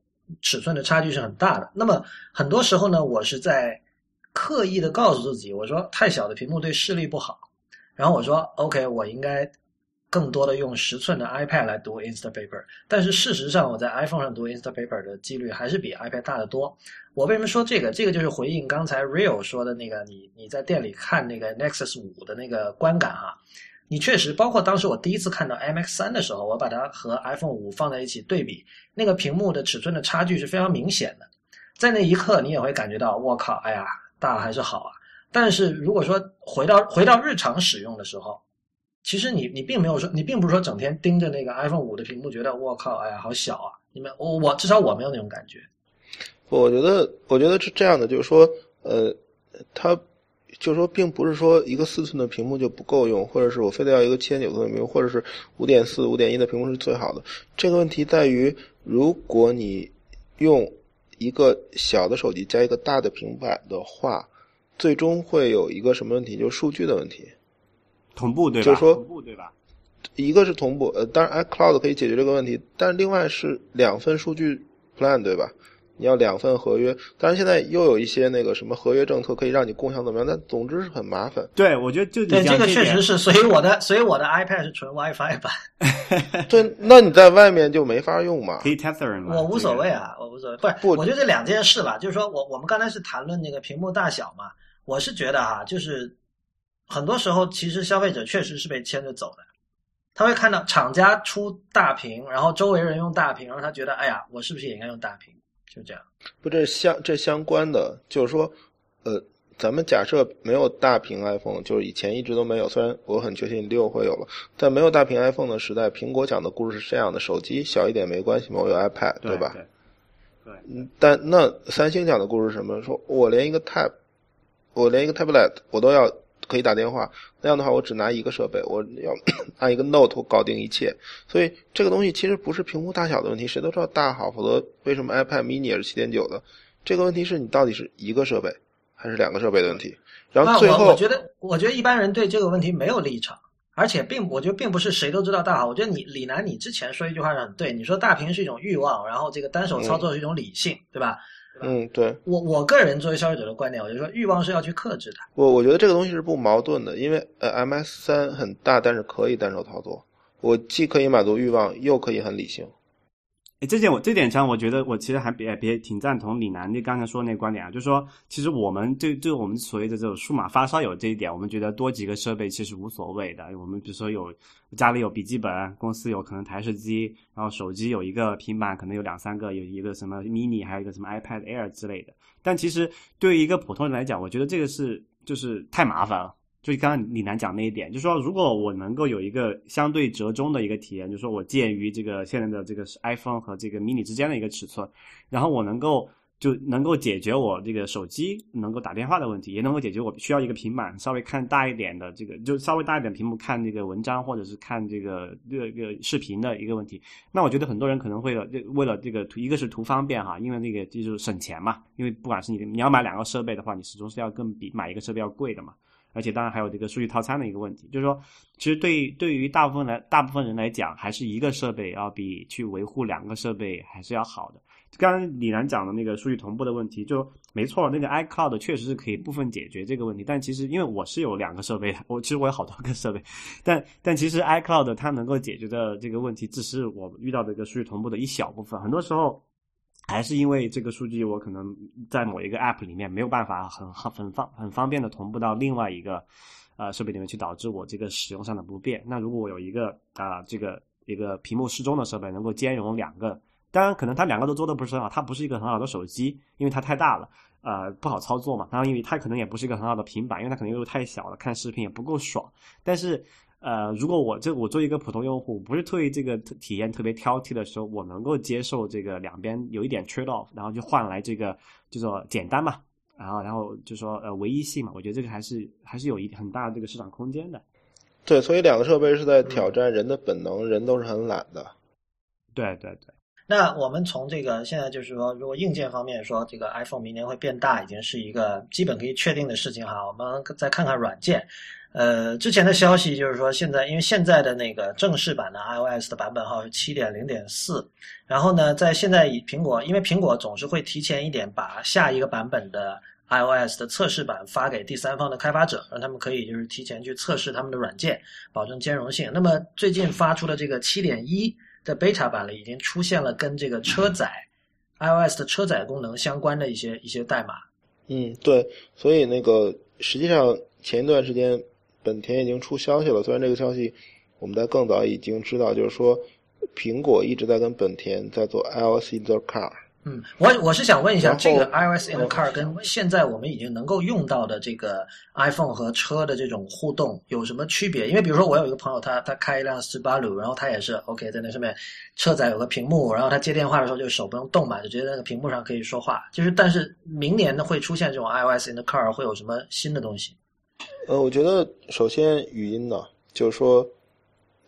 Speaker 1: 尺寸的差距是很大的。那么很多时候呢，我是在刻意的告诉自己，我说太小的屏幕对视力不好，然后我说 OK，我应该更多的用十寸的 iPad 来读 Instapaper，但是事实上我在 iPhone 上读 Instapaper 的几率还是比 iPad 大得多。我为什么说这个？这个就是回应刚才 Real 说的那个，你你在店里看那个 Nexus 五的那个观感哈，你确实包括当时我第一次看到 MX 三的时候，我把它和 iPhone 五放在一起对比，那个屏幕的尺寸的差距是非常明显的，在那一刻你也会感觉到，我靠，哎呀，大还是好啊。但是如果说回到回到日常使用的时候，其实你你并没有说，你并不是说整天盯着那个 iPhone 五的屏幕，觉得我靠，哎呀，好小啊！你们我我至少我没有那种感觉。
Speaker 2: 我觉得，我觉得是这样的，就是说，呃，它就是说，并不是说一个四寸的屏幕就不够用，或者是我非得要一个七点九寸的屏幕，或者是五点四、五点一的屏幕是最好的。这个问题在于，如果你用一个小的手机加一个大的平板的话，最终会有一个什么问题？就是数据的问题。
Speaker 4: 同步对吧？
Speaker 2: 就是说
Speaker 4: 同步对吧？
Speaker 2: 一个是同步，呃，当然 iCloud 可以解决这个问题，但另外是两份数据 plan 对吧？你要两份合约。当然现在又有一些那个什么合约政策可以让你共享怎么样，但总之是很麻烦。
Speaker 4: 对，我觉得就
Speaker 1: 对这个确实
Speaker 4: 是。
Speaker 1: 所以我的所以我的 iPad 是纯 WiFi 版，
Speaker 2: 对，那你在外面就没法用嘛
Speaker 4: 可。以 tethering 嘛？
Speaker 1: 我无所谓。啊，我无所谓。不是，
Speaker 2: 不
Speaker 1: 我觉得这两件事吧，就是说我我们刚才是谈论那个屏幕大小嘛，我是觉得哈，就是很多时候其实消费者确实是被牵着走的，他会看到厂家出大屏，然后周围人用大屏，然后他觉得哎呀，我是不是也应该用大屏？就这样。
Speaker 2: 不，这相这相关的，就是说，呃，咱们假设没有大屏 iPhone，就是以前一直都没有，虽然我很确信六会有了，在没有大屏 iPhone 的时代，苹果讲的故事是这样的：手机小一点没关系嘛，我有 iPad，
Speaker 4: 对
Speaker 2: 吧？
Speaker 4: 对
Speaker 2: 嗯，但那三星讲的故事是什么？说我连一个 Tab，我连一个 tablet 我都要可以打电话，那样的话我只拿一个设备，我要 按一个 Note 搞定一切。所以这个东西其实不是屏幕大小的问题，谁都知道大好，否则为什么 iPad mini 也是七点九的？这个问题是你到底是一个设备还是两个设备的问题。然后最后
Speaker 1: 我我觉得，我觉得一般人对这个问题没有立场，而且并我觉得并不是谁都知道大好。我觉得你李楠，你之前说一句话是很对，你说大屏是一种欲望，然后这个单手操作是一种理性，对吧？
Speaker 2: 嗯，对
Speaker 1: 我我个人作为消费者的观点，我就说欲望是要去克制的。
Speaker 2: 我我觉得这个东西是不矛盾的，因为呃 MS 三很大，但是可以单手操作，我既可以满足欲望，又可以很理性。
Speaker 4: 哎，这点我这点上，我觉得我其实还别别挺赞同李楠那刚才说那个观点啊，就是说，其实我们对对我们所谓的这种数码发烧友这一点，我们觉得多几个设备其实无所谓的。我们比如说有家里有笔记本，公司有可能台式机，然后手机有一个平板，可能有两三个，有一个什么 mini，还有一个什么 iPad Air 之类的。但其实对于一个普通人来讲，我觉得这个是就是太麻烦了。就刚刚李楠讲那一点，就是说，如果我能够有一个相对折中的一个体验，就是说我介于这个现在的这个 iPhone 和这个 mini 之间的一个尺寸，然后我能够就能够解决我这个手机能够打电话的问题，也能够解决我需要一个平板稍微看大一点的这个，就稍微大一点屏幕看这个文章或者是看这个这个视频的一个问题。那我觉得很多人可能会了为了这个图，一个是图方便哈，因为那个就是省钱嘛，因为不管是你你要买两个设备的话，你始终是要更比买一个设备要贵的嘛。而且当然还有这个数据套餐的一个问题，就是说，其实对对于大部分来大部分人来讲，还是一个设备要比去维护两个设备还是要好的。刚刚李楠讲的那个数据同步的问题，就没错，那个 iCloud 确实是可以部分解决这个问题。但其实因为我是有两个设备，我其实我有好多个设备，但但其实 iCloud 它能够解决的这个问题，只是我遇到的一个数据同步的一小部分。很多时候。还是因为这个数据，我可能在某一个 App 里面没有办法很很方很方便的同步到另外一个呃设备里面去，导致我这个使用上的不便。那如果我有一个啊、这个一个屏幕适中的设备，能够兼容两个，当然可能它两个都做的不是很好，它不是一个很好的手机，因为它太大了，呃不好操作嘛。当然，因为它可能也不是一个很好的平板，因为它可能又太小了，看视频也不够爽。但是呃，如果我这我作为一个普通用户，不是对这个体验特别挑剔的时候，我能够接受这个两边有一点 trade off，然后就换来这个就说简单嘛，然后然后就说呃唯一性嘛，我觉得这个还是还是有一很大的这个市场空间的。
Speaker 2: 对，所以两个设备是在挑战人的本能，人都是很懒的。
Speaker 4: 对对对，
Speaker 1: 那我们从这个现在就是说，如果硬件方面说，这个 iPhone 明年会变大，已经是一个基本可以确定的事情哈。我们再看看软件，呃，之前的消息就是说，现在因为现在的那个正式版的 iOS 的版本号是七点零点四，然后呢，在现在以苹果，因为苹果总是会提前一点把下一个版本的 iOS 的测试版发给第三方的开发者，让他们可以就是提前去测试他们的软件，保证兼容性。那么最近发出的这个七点一。的 beta 版里已经出现了跟这个车载 iOS 的车载功能相关的一些一些代码。
Speaker 2: 嗯，对，所以那个实际上前一段时间本田已经出消息了，虽然这个消息我们在更早已经知道，就是说苹果一直在跟本田在做 iOS in the car。
Speaker 1: 嗯，我我是想问一下，这个 iOS in the car 跟现在我们已经能够用到的这个 iPhone 和车的这种互动有什么区别？因为比如说我有一个朋友，他他开一辆斯巴鲁，然后他也是 OK 在那上面车载有个屏幕，然后他接电话的时候就手不用动嘛，就直接在那个屏幕上可以说话。就是但是明年呢会出现这种 iOS in the car 会有什么新的东西？
Speaker 2: 呃，我觉得首先语音呢，就是说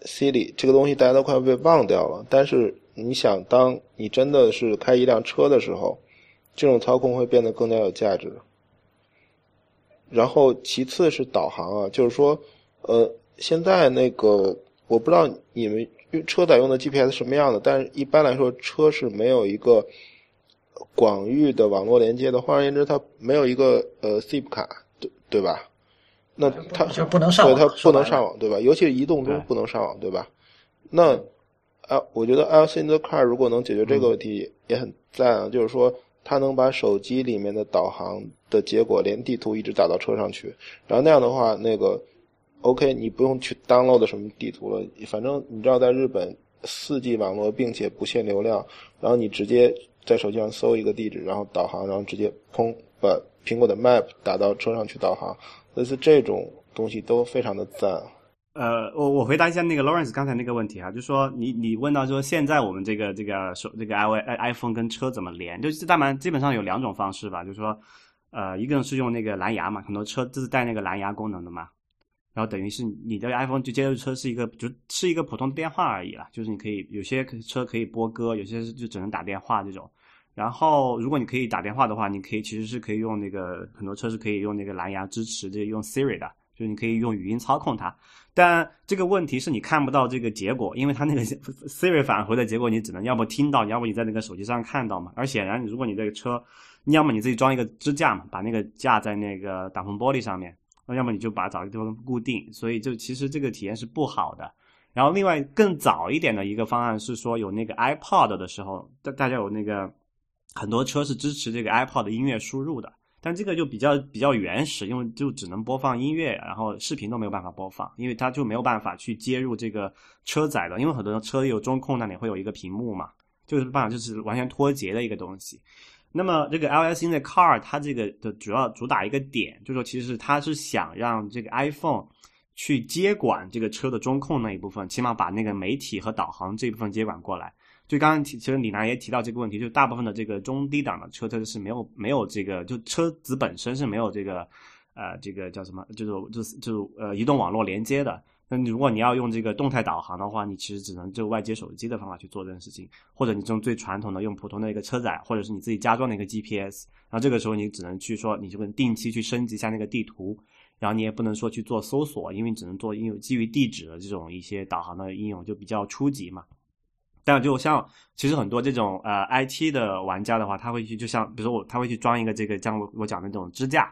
Speaker 2: Siri 这个东西大家都快被忘掉了，但是你想，当你真的是开一辆车的时候，这种操控会变得更加有价值。然后其次是导航啊，就是说，呃，现在那个我不知道你们车载用的 GPS 什么样的，但是一般来说车是没有一个广域的网络连接的，换而言之，它没有一个呃 SIM 卡，对对吧？那它
Speaker 1: 就不能上
Speaker 2: 对
Speaker 1: 网
Speaker 2: 它不能上网，对吧？尤其是移动中不能上网，对吧？那啊，我觉得 iOS in the car 如果能解决这个问题，也很赞啊。就是说，它能把手机里面的导航的结果连地图一直打到车上去，然后那样的话，那个 OK，你不用去 download 什么地图了，反正你知道，在日本四 G 网络并且不限流量，然后你直接在手机上搜一个地址，然后导航，然后直接砰把苹果的 Map 打到车上去导航，类似这种东西都非常的赞。
Speaker 4: 呃，我我回答一下那个 Lawrence 刚才那个问题啊，就是说你你问到说现在我们这个这个手这个 i iPhone 跟车怎么连，就是当然基本上有两种方式吧，就是说呃一个是用那个蓝牙嘛，很多车自带那个蓝牙功能的嘛，然后等于是你的 iPhone 就接入车是一个就是一个普通电话而已啦，就是你可以有些车可以播歌，有些就只能打电话这种。然后，如果你可以打电话的话，你可以其实是可以用那个很多车是可以用那个蓝牙支持这用 Siri 的，就是你可以用语音操控它。但这个问题是你看不到这个结果，因为它那个 Siri 返回的结果，你只能要么听到，要么你在那个手机上看到嘛。而显然，如果你这个车，你要么你自己装一个支架嘛，把那个架在那个挡风玻璃上面，要么你就把它找个地方固定。所以就其实这个体验是不好的。然后另外更早一点的一个方案是说有那个 iPod 的时候，大大家有那个很多车是支持这个 iPod 的音乐输入的。但这个就比较比较原始，因为就只能播放音乐，然后视频都没有办法播放，因为它就没有办法去接入这个车载的，因为很多车有中控那里会有一个屏幕嘛，就是办法就是完全脱节的一个东西。那么这个 iOS in the car 它这个的主要主打一个点，就是说其实它是想让这个 iPhone 去接管这个车的中控那一部分，起码把那个媒体和导航这一部分接管过来。就刚刚提，其实李楠也提到这个问题，就大部分的这个中低档的车，它是没有没有这个，就车子本身是没有这个，呃，这个叫什么，就是就是就是呃移动网络连接的。那你如果你要用这个动态导航的话，你其实只能就外接手机的方法去做这件事情，或者你这种最传统的用普通的一个车载，或者是你自己加装的一个 GPS。然后这个时候你只能去说，你就跟定期去升级一下那个地图，然后你也不能说去做搜索，因为只能做应用基于地址的这种一些导航的应用，就比较初级嘛。但就像其实很多这种呃 IT 的玩家的话，他会去就像比如说我他会去装一个这个像我我讲的那种支架，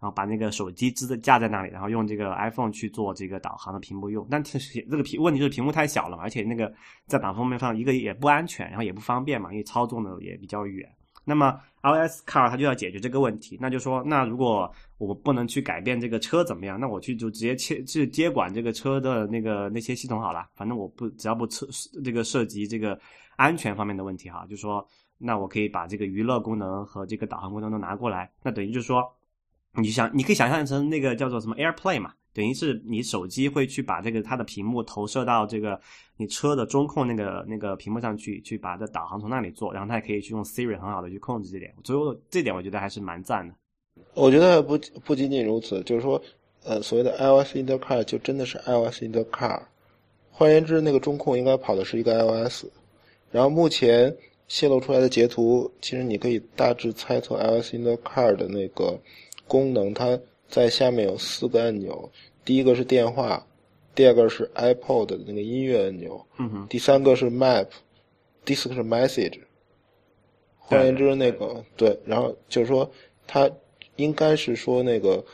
Speaker 4: 然后把那个手机支的架在那里，然后用这个 iPhone 去做这个导航的屏幕用。但其实这个屏问题就是屏幕太小了嘛，而且那个在挡风面上一个也不安全，然后也不方便嘛，因为操作的也比较远。那么 iOS Car 它就要解决这个问题，那就说，那如果我不能去改变这个车怎么样，那我去就直接切去接管这个车的那个那些系统好了，反正我不只要不涉这个涉及这个安全方面的问题哈，就说那我可以把这个娱乐功能和这个导航功能都拿过来，那等于就是说，你想你可以想象成那个叫做什么 AirPlay 嘛。等于是你手机会去把这个它的屏幕投射到这个你车的中控那个那个屏幕上去，去把这导航从那里做，然后它也可以去用 Siri 很好的去控制这点。所以我这点我觉得还是蛮赞的。
Speaker 2: 我觉得不不仅仅如此，就是说，呃，所谓的 iOS in the car 就真的是 iOS in the car。换言之，那个中控应该跑的是一个 iOS。然后目前泄露出来的截图，其实你可以大致猜测 iOS in the car 的那个功能，它。在下面有四个按钮，第一个是电话，第二个是 iPod 的那个音乐按钮，第三个是 Map，第四个是 Message。换言之，那个对，然后就是说，它应该是说那个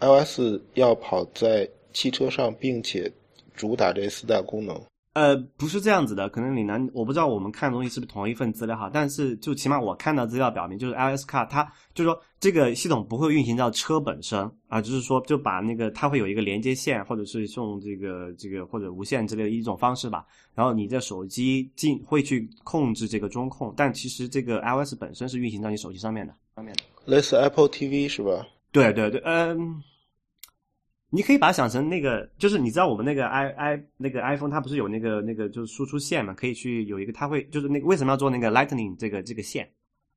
Speaker 2: iOS 要跑在汽车上，并且主打这四大功能。
Speaker 4: 呃，不是这样子的，可能李楠，我不知道我们看的东西是不是同一份资料哈，但是就起码我看到资料表明，就是 iOS Car 它就是说这个系统不会运行到车本身啊，就是说就把那个它会有一个连接线，或者是用这个这个或者无线之类的一种方式吧，然后你的手机进会去控制这个中控，但其实这个 iOS 本身是运行到你手机上面的，上面的，
Speaker 2: 类似 Apple TV 是吧？
Speaker 4: 对对对，嗯。你可以把它想成那个，就是你知道我们那个 i i 那个 iPhone 它不是有那个那个就是输出线嘛，可以去有一个它会就是那个为什么要做那个 Lightning 这个这个线？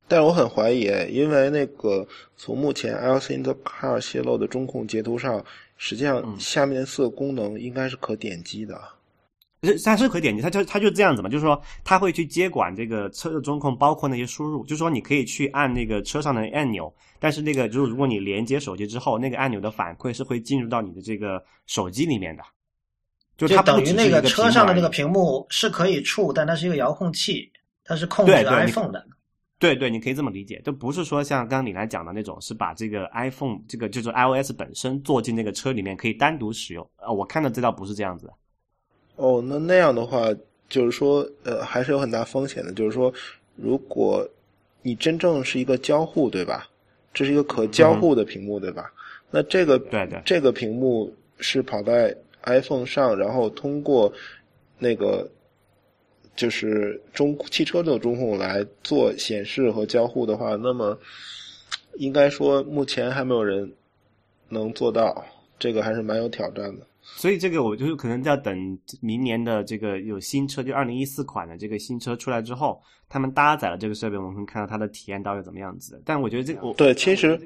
Speaker 2: 但是我很怀疑，因为那个从目前 iOS in the car 泄露的中控截图上，实际上下面四个功能应该是可点击的。
Speaker 4: 它是可以点击，它就它就这样子嘛，就是说它会去接管这个车的中控，包括那些输入，就是说你可以去按那个车上的按钮，但是那个就是如果你连接手机之后，那个按钮的反馈是会进入到你的这个手机里面的，就它
Speaker 1: 等于那
Speaker 4: 个
Speaker 1: 车上的那个屏幕是可以触，但它是一个遥控器，它是控制 iPhone 的。
Speaker 4: 对对，你可以这么理解，就不是说像刚刚你来讲的那种，是把这个 iPhone 这个就是 iOS 本身做进那个车里面可以单独使用。呃，我看的资料不是这样子的。
Speaker 2: 哦，那那样的话，就是说，呃，还是有很大风险的。就是说，如果你真正是一个交互，对吧？这是一个可交互的屏幕，对吧？那这个
Speaker 4: 对对
Speaker 2: 这个屏幕是跑在 iPhone 上，然后通过那个就是中汽车这种中控来做显示和交互的话，那么应该说目前还没有人能做到，这个还是蛮有挑战的。
Speaker 4: 所以这个我就是可能要等明年的这个有新车，就二零一四款的这个新车出来之后，他们搭载了这个设备，我们会看到它的体验到底怎么样子。但我觉得这个我
Speaker 2: 对，其实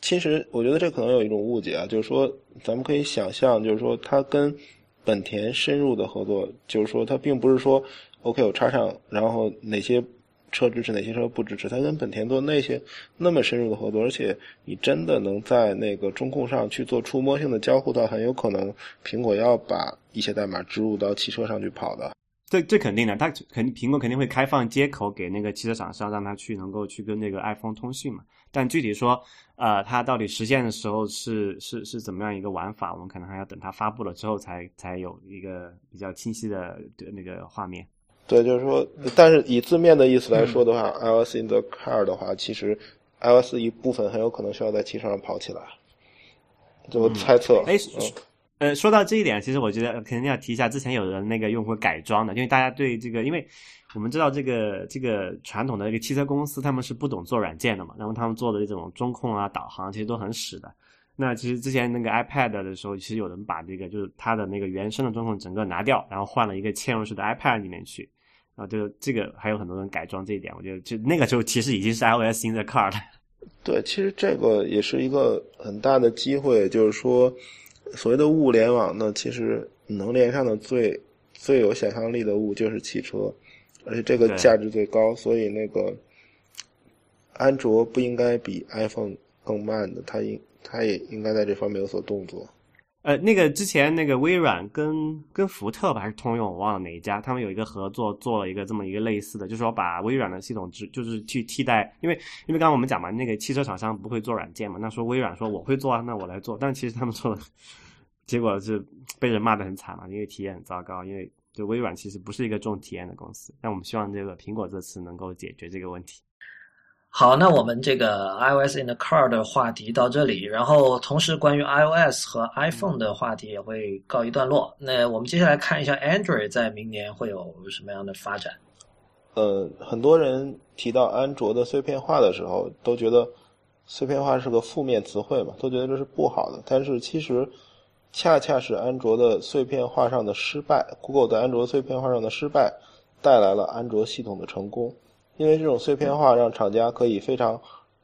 Speaker 2: 其实我觉得这可能有一种误解啊，就是说咱们可以想象，就是说它跟本田深入的合作，就是说它并不是说 OK 我插上，然后哪些车支持哪些车不支持，它跟本田做那些那么深入的合作，而且你真的能在那个中控上去做触摸性的交互，到很有可能苹果要把一些代码植入到汽车上去跑的。
Speaker 4: 这这肯定的，它肯苹果肯定会开放接口给那个汽车厂商，让它去能够去跟那个 iPhone 通讯嘛。但具体说，呃，它到底实现的时候是是是怎么样一个玩法，我们可能还要等它发布了之后才才有一个比较清晰的那个画面。
Speaker 2: 对，就是说，但是以字面的意思来说的话、i o s in the car 的话，其实 iOS 一部分很有可能需要在汽车上跑起来。这么猜测，
Speaker 4: 哎
Speaker 2: 嗯，
Speaker 4: 呃，说到这一点，其实我觉得肯定要提一下，之前有人那个用户改装的，因为大家对这个，因为我们知道这个这个传统的这个汽车公司，他们是不懂做软件的嘛，然后他们做的这种中控啊、导航，其实都很屎的。那其实之前那个 iPad 的时候，其实有人把这个就是它的那个原生的中控整个拿掉，然后换了一个嵌入式的 iPad 里面去，啊，就这个还有很多人改装这一点，我觉得就那个时候其实已经是 iOS in the car 了。
Speaker 2: 对，其实这个也是一个很大的机会，就是说，所谓的物联网呢，其实能连上的最最有想象力的物就是汽车，而且这个价值最高，所以那个安卓不应该比 iPhone 更慢的，它应它也应该在这方面有所动作。
Speaker 4: 呃，那个之前那个微软跟跟福特吧还是通用，我忘了哪一家，他们有一个合作，做了一个这么一个类似的，就是说把微软的系统只就是去替代，因为因为刚刚我们讲嘛，那个汽车厂商不会做软件嘛，那说微软说我会做啊，那我来做，但其实他们做的结果是被人骂得很惨嘛，因为体验很糟糕，因为就微软其实不是一个重体验的公司，但我们希望这个苹果这次能够解决这个问题。
Speaker 1: 好，那我们这个 iOS in the car 的话题到这里，然后同时关于 iOS 和 iPhone 的话题也会告一段落。那我们接下来看一下 Android 在明年会有什么样的发展。
Speaker 2: 呃，很多人提到安卓的碎片化的时候，都觉得碎片化是个负面词汇嘛，都觉得这是不好的。但是其实，恰恰是安卓的碎片化上的失败，Google 在安卓碎片化上的失败，带来了安卓系统的成功。因为这种碎片化让厂家可以非常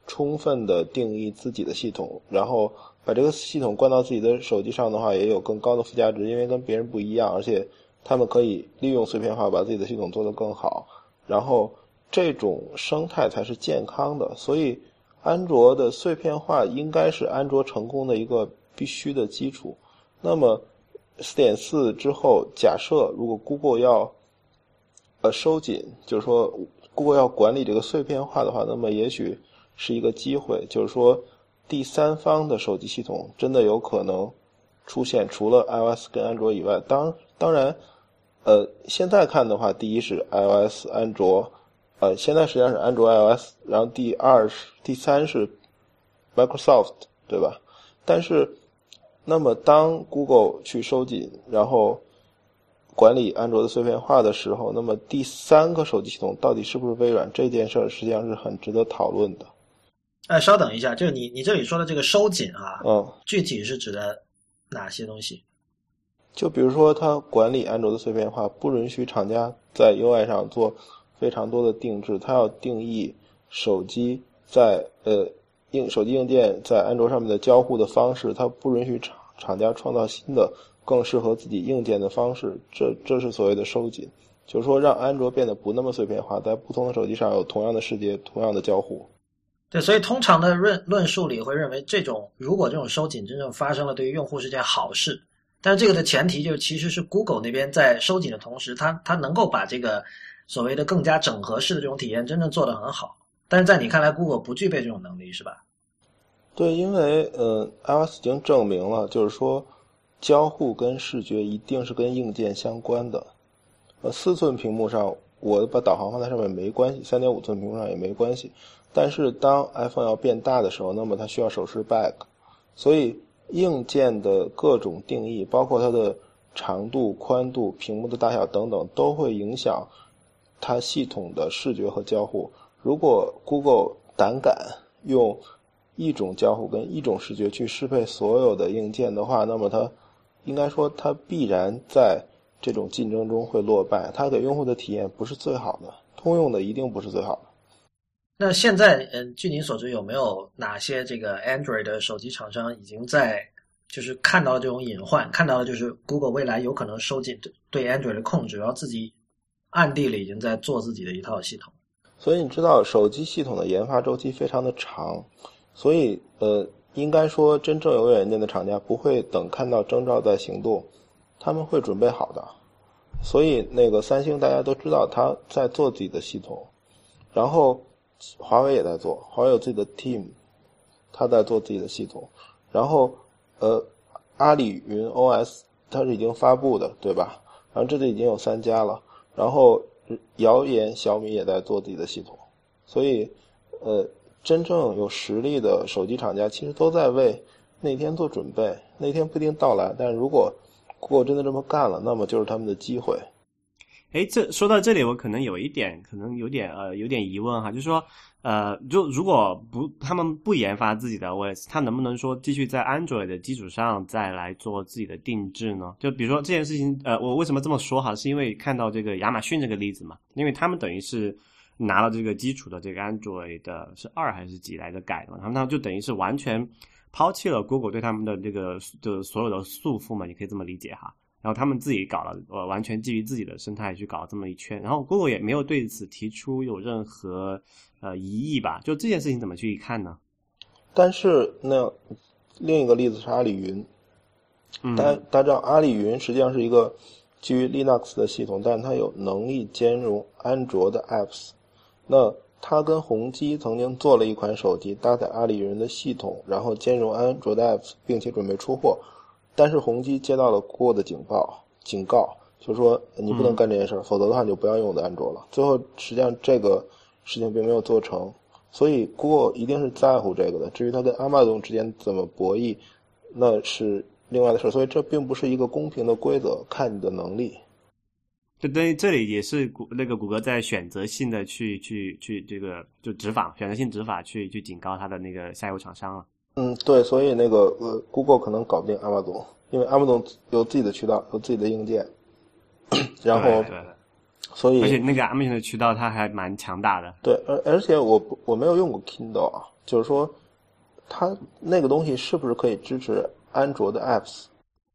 Speaker 2: 充分的定义自己的系统，然后把这个系统灌到自己的手机上的话，也有更高的附加值，因为跟别人不一样，而且他们可以利用碎片化把自己的系统做得更好。然后这种生态才是健康的，所以安卓的碎片化应该是安卓成功的一个必须的基础。那么四点四之后，假设如果 Google 要呃收紧，就是说 Google 要管理这个碎片化的话，那么也许是一个机会，就是说第三方的手机系统真的有可能出现，除了 iOS 跟安卓以外，当当然。呃，现在看的话，第一是 iOS 安卓，呃，现在实际上是安卓 iOS，然后第二是第三是 Microsoft，对吧？但是，那么当 Google 去收紧，然后管理安卓的碎片化的时候，那么第三个手机系统到底是不是微软？这件事儿实际上是很值得讨论的。
Speaker 1: 哎，稍等一下，就是你你这里说的这个收紧啊，
Speaker 2: 嗯，
Speaker 1: 具体是指的哪些东西？
Speaker 2: 就比如说，它管理安卓的碎片化，不允许厂家在 UI 上做非常多的定制，它要定义手机在呃硬手机硬件在安卓上面的交互的方式，它不允许厂厂家创造新的更适合自己硬件的方式，这这是所谓的收紧，就是说让安卓变得不那么碎片化，在不同的手机上有同样的世界、同样的交互。
Speaker 1: 对，所以通常的论论述里会认为，这种如果这种收紧真正发生了，对于用户是件好事。但是这个的前提就是，其实是 Google 那边在收紧的同时，它它能够把这个所谓的更加整合式的这种体验真正做得很好。但是在你看来，Google 不具备这种能力，是吧？
Speaker 2: 对，因为呃，iOS 已经证明了，就是说，交互跟视觉一定是跟硬件相关的。呃，四寸屏幕上，我把导航放在上面没关系；三点五寸屏幕上也没关系。但是当 iPhone 要变大的时候，那么它需要手势 back，所以硬件的各种定义，包括它的长度、宽度、屏幕的大小等等，都会影响它系统的视觉和交互。如果 Google 胆敢用一种交互跟一种视觉去适配所有的硬件的话，那么它应该说它必然在这种竞争中会落败，它给用户的体验不是最好的，通用的一定不是最好的。
Speaker 1: 那现在，嗯，据您所知，有没有哪些这个 Android 的手机厂商已经在就是看到了这种隐患，看到了就是 Google 未来有可能收紧对 Android 的控制，然后自己暗地里已经在做自己的一套系统？
Speaker 2: 所以你知道，手机系统的研发周期非常的长，所以呃，应该说真正有远见的厂家不会等看到征兆再行动，他们会准备好的。所以那个三星大家都知道他在做自己的系统，然后。华为也在做，华为有自己的 team，他在做自己的系统。然后，呃，阿里云 OS 它是已经发布的，对吧？然后这里已经有三家了。然后谣言小米也在做自己的系统。所以，呃，真正有实力的手机厂家其实都在为那天做准备。那天不一定到来，但如果如果真的这么干了，那么就是他们的机会。
Speaker 4: 哎，这说到这里，我可能有一点，可能有点呃，有点疑问哈，就是说，呃，就如果不他们不研发自己的 OS，它能不能说继续在 Android 的基础上再来做自己的定制呢？就比如说这件事情，呃，我为什么这么说哈，是因为看到这个亚马逊这个例子嘛，因为他们等于是拿了这个基础的这个 Android 的是二还是几来着改的嘛，他们就等于是完全抛弃了 Google 对他们的这个的所有的束缚嘛，你可以这么理解哈。然后他们自己搞了，呃，完全基于自己的生态去搞这么一圈，然后 Google 也没有对此提出有任何呃疑义吧？就这件事情怎么去看呢？
Speaker 2: 但是那另一个例子是阿里云，大大家知道阿里云实际上是一个基于 Linux 的系统，但它有能力兼容安卓的 apps。那他跟宏基曾经做了一款手机，搭载阿里云的系统，然后兼容安卓的 apps，并且准备出货。但是宏基接到了 Google 的警报，警告，就说你不能干这件事儿，否则的话你就不要用我的安卓了。最后实际上这个事情并没有做成，所以 Google 一定是在乎这个的。至于它跟 Amazon 之间怎么博弈，那是另外的事。所以这并不是一个公平的规则，看你的能力。
Speaker 4: 就等于这里也是谷那个谷歌在选择性的去去去这个就执法，选择性执法去去警告它的那个下游厂商了。
Speaker 2: 嗯，对，所以那个呃，Google 可能搞不定 Amazon，因为 Amazon 有自己的渠道，有自己的硬件，然后，
Speaker 4: 对，
Speaker 2: 所以
Speaker 4: 而且那个 Amazon 的渠道它还蛮强大的。
Speaker 2: 对，而而且我我没有用过 Kindle 啊，就是说，它那个东西是不是可以支持安卓的 apps？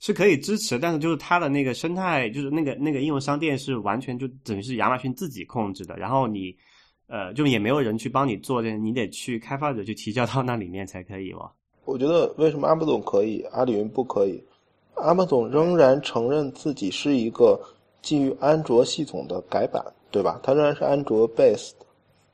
Speaker 4: 是可以支持，但是就是它的那个生态，就是那个那个应用商店是完全就等于是亚马逊自己控制的，然后你。呃，就也没有人去帮你做这，你得去开发者去提交到那里面才可以哦。
Speaker 2: 我觉得为什么阿布总可以，阿里云不可以？阿布总仍然承认自己是一个基于安卓系统的改版，对吧？它仍然是安卓 based，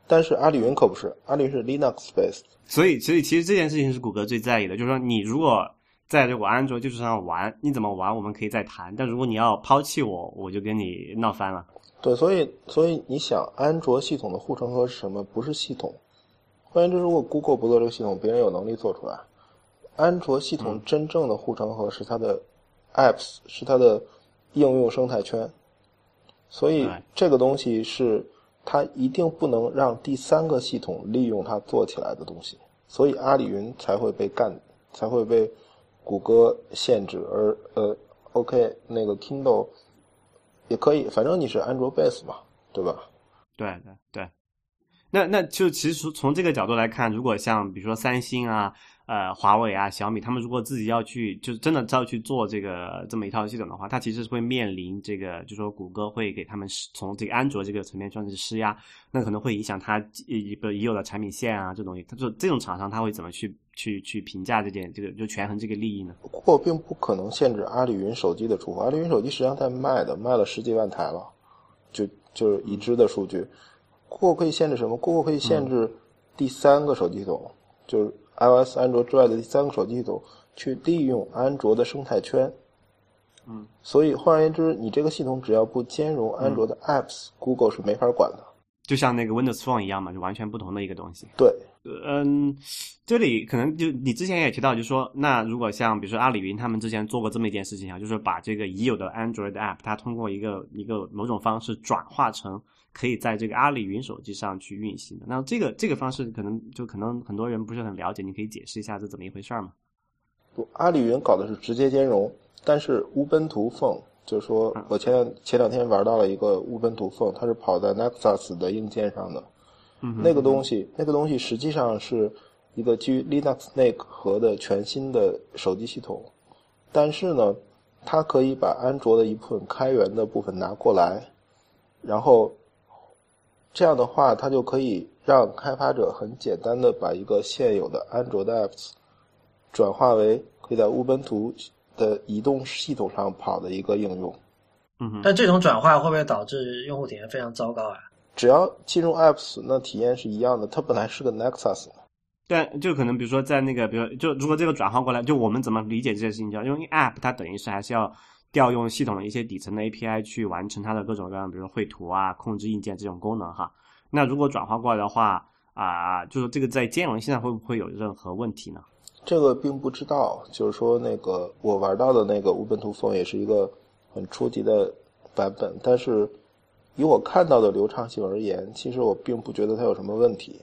Speaker 2: 但是阿里云可不是，阿里云是 Linux based。
Speaker 4: 所以，所以其实这件事情是谷歌最在意的，就是说你如果在这个安卓基础上玩，你怎么玩我们可以再谈，但如果你要抛弃我，我就跟你闹翻了。
Speaker 2: 对，所以所以你想，安卓系统的护城河是什么？不是系统。换言之，如果 Google 不做这个系统，别人有能力做出来。安卓系统真正的护城河是它的 Apps，是它的应用生态圈。所以这个东西是它一定不能让第三个系统利用它做起来的东西。所以阿里云才会被干，才会被谷歌限制。而呃，OK，那个 Kindle。也可以，反正你是安卓 base 嘛，对吧？
Speaker 4: 对对对，那那就其实从这个角度来看，如果像比如说三星啊。呃，华为啊，小米，他们如果自己要去，就是真的要去做这个这么一套系统的话，它其实是会面临这个，就说谷歌会给他们从这个安卓这个层面上去施压，那可能会影响它一个已有的产品线啊，这东西。他说这种厂商他会怎么去去去评价这件这个就权衡这个利益呢？
Speaker 2: 不过并不可能限制阿里云手机的出货，阿里云手机实际上在卖的，卖了十几万台了，就就是已知的数据。Google 可以限制什么？Google 可以限制第三个手机系统，就是 iOS、安卓之外的第三个手机系统，去利用安卓的生态圈。
Speaker 4: 嗯，
Speaker 2: 所以换而言之，你这个系统只要不兼容安卓的 apps，、Google 是没法管的。
Speaker 4: 就像那个 Windows Phone 一样嘛，就完全不同的一个东西。
Speaker 2: 对，
Speaker 4: 嗯，这里可能就你之前也提到，就是说，那如果像比如说阿里云他们之前做过这么一件事情啊，就是把这个已有的 Android app，它通过一个一个某种方式转化成可以在这个阿里云手机上去运行的。那这个这个方式可能就可能很多人不是很了解，你可以解释一下这怎么一回事儿吗？
Speaker 2: 不，阿里云搞的是直接兼容，但是乌奔图 Phone 就是说我前两前两天玩到了一个乌奔图 Phone，它是跑在 Nexus 的硬件上的。
Speaker 4: 嗯
Speaker 2: 那个东西，那个东西实际上是一个基于 Linux 内核的全新的手机系统，但是呢，它可以把安卓的一部分开源的部分拿过来，然后这样的话，它就可以让开发者很简单的把一个现有的安卓的 apps 转化为可以在乌奔图的移动系统上跑的一个应用。
Speaker 4: 嗯哼，
Speaker 1: 但这种转化会不会导致用户体验非常糟糕啊？
Speaker 2: 只要进入 apps，那体验是一样的。它本来是个 Nexus，
Speaker 4: 但就可能比如说在那个，比如就如果这个转换过来，就我们怎么理解这件事情？叫因为 App 它等于是还是要调用系统的一些底层的 API 去完成它的各种各样，比如说绘图啊、控制硬件这种功能哈。那如果转化过来的话啊、就是这个在兼容性上会不会有任何问题呢？
Speaker 2: 这个并不知道。就是说，那个我玩到的那个乌本图 Phone 也是一个很初级的版本，但是以我看到的流畅性而言，其实我并不觉得它有什么问题。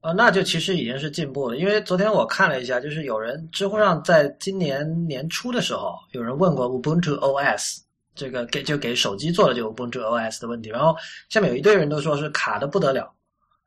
Speaker 1: 啊，那就其实已经是进步了。因为昨天我看了一下，就是有人知乎上在今年年初的时候，有人问过 Ubuntu OS 这个给就给手机做的这个 Ubuntu OS 的问题，然后下面有一堆人都说是卡的不得了，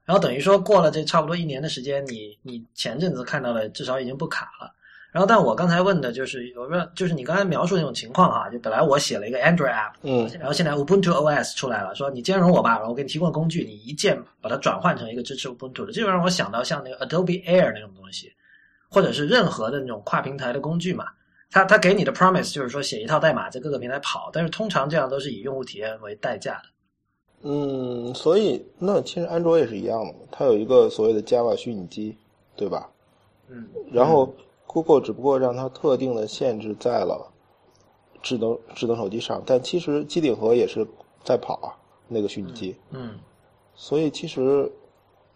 Speaker 1: 然后等于说过了这差不多一年的时间，你你前阵子看到的至少已经不卡了。然后，但我刚才问的就是有没有，就是你刚才描述那种情况哈，就本来我写了一个 Android app，
Speaker 2: 嗯，
Speaker 1: 然后现在 Ubuntu OS 出来了，说你兼容我吧，然后我给你提供工具，你一键把它转换成一个支持 Ubuntu 的，这就让我想到像那个 Adobe Air 那种东西，或者是任何的那种跨平台的工具嘛。它它给你的 promise 就是说写一套代码在各个平台跑，但是通常这样都是以用户体验为代价的。
Speaker 2: 嗯，所以那其实安卓也是一样的，它有一个所谓的 Java 虚拟机，对吧？
Speaker 1: 嗯，
Speaker 2: 然后 Google 只不过让它特定的限制在了智能智能手机上，但其实机顶盒也是在跑啊，那个虚拟机。
Speaker 1: 嗯，
Speaker 2: 所以其实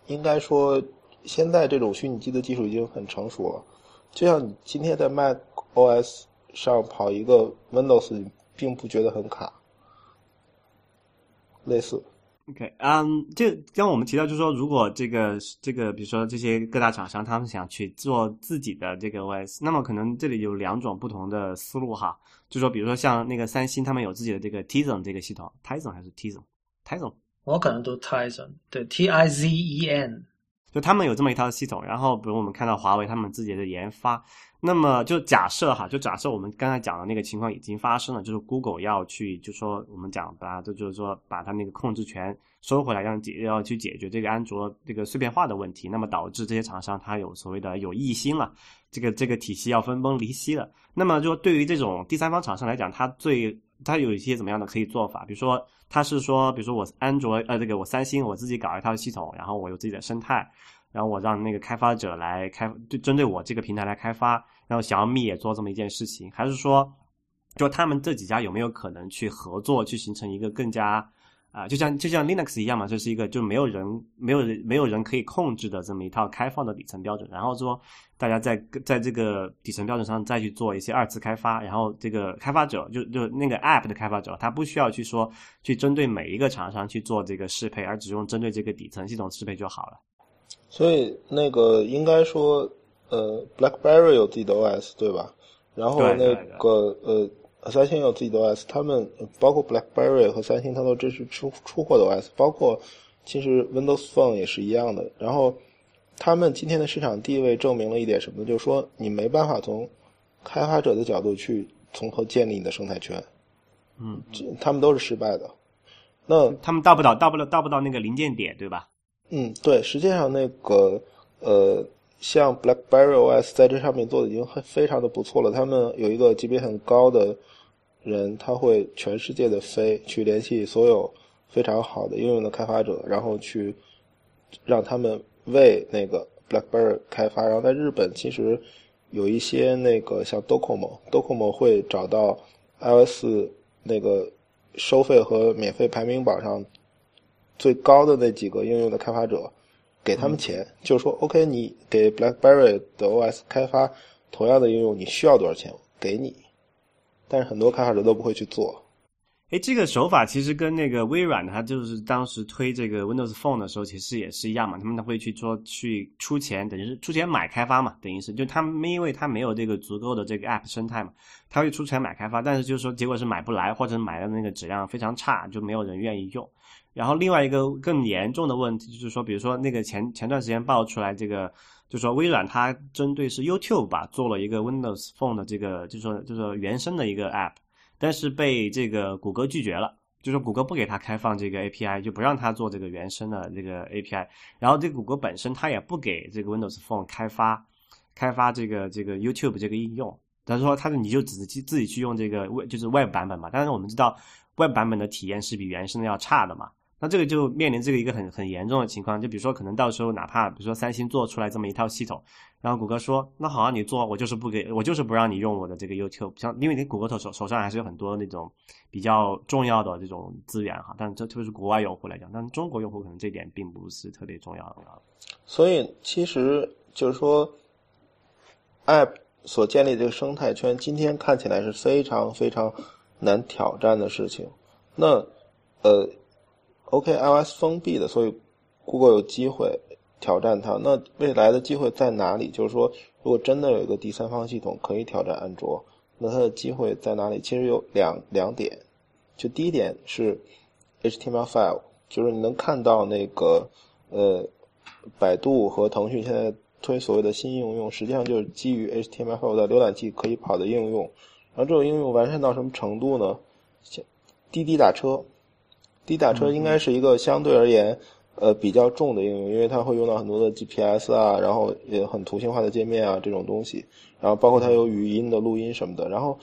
Speaker 2: 应该说，现在这种虚拟机的技术已经很成熟了。就像你今天在 Mac OS 上跑一个 Windows，你并不觉得很卡，类似。
Speaker 4: OK，嗯，这刚刚我们提到，就是说，如果这个这个，比如说这些各大厂商他们想去做自己的这个 OS，那么可能这里有两种不同的思路哈，就说比如说像那个三星，他们有自己的这个 Tizen 这个系统，Tizen 还是 Tizen？Tizen，
Speaker 1: 我可能读 Tizen，对 T I Z E N，
Speaker 4: 就他们有这么一套系统，然后比如我们看到华为他们自己的研发，那么就假设哈，就假设我们刚才讲的那个情况已经发生了，就是 Google 要去，就说我们讲把它，就就是说把它那个控制权收回来，让解要去解决这个安卓这个碎片化的问题，那么导致这些厂商它有所谓的有异心了，这个这个体系要分崩离析了。那么就对于这种第三方厂商来讲，它最它有一些怎么样的可以做法？比如说，它是说，比如说我安卓呃这个我三星我自己搞一套系统，然后我有自己的生态。然后我让那个开发者来开，就针对我这个平台来开发。然后小米也做这么一件事情，还是说，就他们这几家有没有可能去合作，去形成一个更加啊、就像就像 Linux 一样嘛，这是一个就没有人没有人没有人可以控制的这么一套开放的底层标准。然后说大家在在这个底层标准上再去做一些二次开发，然后这个开发者就就那个 App 的开发者，他不需要去说去针对每一个厂商去做这个适配，而只用针对这个底层系统适配就好了。
Speaker 2: 所以那个应该说，呃，BlackBerry 有自己的 OS 对吧？然后
Speaker 4: 对
Speaker 2: 那个呃，三星有自己的 OS，他们包括 BlackBerry 和三星，它都支持出出货的 OS，包括其实 Windows Phone 也是一样的。然后他们今天的市场地位证明了一点什么？就是说你没办法从开发者的角度去从头建立你的生态圈，
Speaker 4: 嗯，
Speaker 2: 这他们都是失败的。那
Speaker 4: 他们到不到到不了到不到那个临界点，对吧？
Speaker 2: 嗯，对，实际上那个呃，像 BlackBerry OS 在这上面做的已经很非常的不错了。他们有一个级别很高的人，他会全世界的飞去联系所有非常好的应用的开发者，然后去让他们为那个 BlackBerry 开发，然后在日本其实有一些那个像 Docomo，Docomo 会找到 iOS 那个收费和免费排名榜上最高的那几个应用的开发者，给他们钱，就是说 OK，你给 BlackBerry 的 OS 开发同样的应用，你需要多少钱？给你。但是很多开发者都不会去做。
Speaker 4: 哎，这个手法其实跟那个微软，它就是当时推这个 Windows Phone 的时候，其实也是一样嘛。他们会去说去出钱，等于是出钱买开发嘛，等于是就他们因为他没有这个足够的这个 App 生态嘛，他会出钱买开发，但是就是说结果是买不来，或者买的那个质量非常差，就没有人愿意用。然后另外一个更严重的问题就是说，比如说那个前前段时间爆出来这个，就说微软它针对是 YouTube 吧，做了一个 Windows Phone 的这个，就是说就说原生的一个 App。但是被这个谷歌拒绝了，就说谷歌不给他开放这个 API，就不让他做这个原生的这个 API。然后这谷歌本身他也不给这个 Windows Phone 开发开发这个这个 YouTube 这个应用。他说他说你就自己自己去用这个 Web 就是 Web 版本嘛。但是我们知道 Web 版本的体验是比原生的要差的嘛。那这个就面临这个一个很很严重的情况，就比如说可能到时候哪怕比如说三星做出来这么一套系统，然后谷歌说那好啊，你做我就是不给我就是不让你用我的这个 YouTube，像因为你谷歌手手上还是有很多那种比较重要的这种资源哈，但这特别是国外用户来讲，但中国用户可能这点并不是特别重要的。
Speaker 2: 所以其实就是说，App 所建立这个生态圈，今天看起来是非常非常难挑战的事情。那呃。OK，iOS 封闭的，所以 Google 有机会挑战它。那未来的机会在哪里？就是说，如果真的有一个第三方系统可以挑战安卓，那它的机会在哪里？其实有两两点。就第一点是 HTML5，就是你能看到那个呃，百度和腾讯现在推所谓的新应用，实际上就是基于 HTML5 的浏览器可以跑的应用。然后这种应用完善到什么程度呢？像滴滴打车。滴打车应该是一个相对而言，呃，比较重的应用，因为它会用到很多的 GPS 啊，然后也很图形化的界面啊这种东西，然后包括它有语音的录音什么的，然后，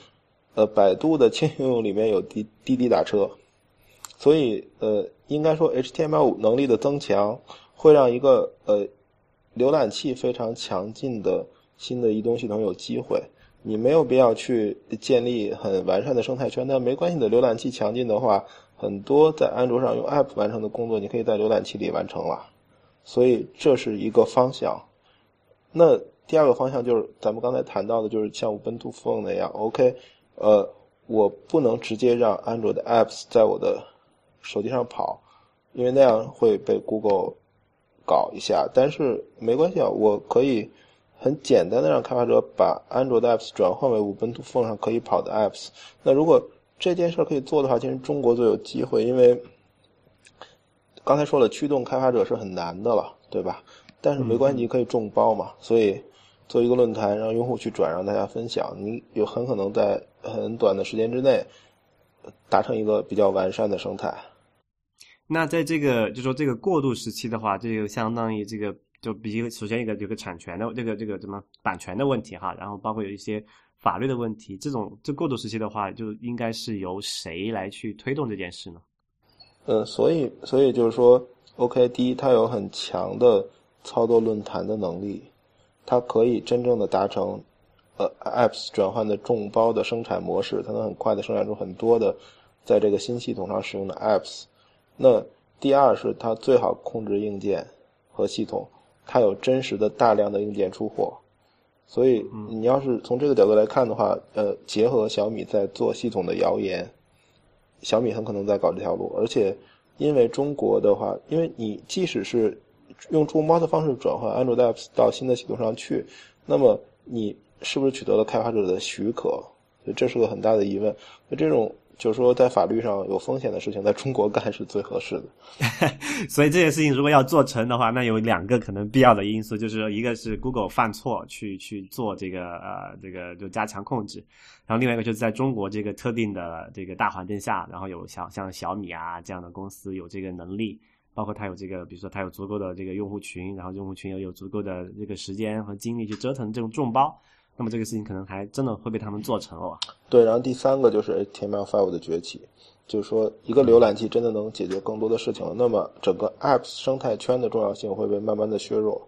Speaker 2: 呃，百度的轻应用里面有滴滴滴打车，所以呃，应该说 HTML5 能力的增强会让一个呃，浏览器非常强劲的新的移动系统有机会。你没有必要去建立很完善的生态圈，但没关系的，浏览器强劲的话。很多在安卓上用 App 完成的工作，你可以在浏览器里完成了，所以这是一个方向。那第二个方向就是咱们刚才谈到的，就是像 Ubuntu Phone 那样，OK，呃，我不能直接让安卓的 Apps 在我的手机上跑，因为那样会被 Google 搞一下。但是没关系啊，我可以很简单的让开发者把安卓的 Apps 转换为 Ubuntu Phone 上可以跑的 Apps。那如果这件事可以做的话，其实中国最有机会，因为刚才说了，驱动开发者是很难的了，对吧？但是没关系，可以众包嘛。所以做一个论坛，让用户去转，让大家分享，你有很可能在很短的时间之内达成一个比较完善的生态。
Speaker 4: 那在这个就说这个过渡时期的话，这就相当于这个就比首先一个有个产权的这个这个什么版权的问题哈，然后包括有一些。法律的问题，这种这过渡时期的话，就应该是由谁来去推动这件事呢？
Speaker 2: 呃，所以，所以就是说，OK，第一，它有很强的操作论坛的能力，它可以真正的达成呃 Apps 转换的众包的生产模式，它能很快的生产出很多的在这个新系统上使用的 Apps。那第二是它最好控制硬件和系统，它有真实的大量的硬件出货。所以，你要是从这个角度来看的话，呃，结合小米在做系统的谣言，小米很可能在搞这条路。而且，因为中国的话，因为你即使是用触摸的方式转换 Android apps 到新的系统上去，那么你是不是取得了开发者的许可？所以这是个很大的疑问。那这种。就是说，在法律上有风险的事情，在中国干是最合适的。
Speaker 4: 所以这件事情如果要做成的话，那有两个可能必要的因素，就是一个是 Google 犯错去去做这个呃这个就加强控制，然后另外一个就是在中国这个特定的这个大环境下，然后有像像小米啊这样的公司有这个能力，包括它有这个，比如说它有足够的这个用户群，然后用户群又有足够的这个时间和精力去折腾这种众包。那么这个事情可能还真的会被他们做成哦。
Speaker 2: 对，然后第三个就是 HTML5 的崛起，就是说一个浏览器真的能解决更多的事情了，那么整个 App 生态圈的重要性会被慢慢的削弱。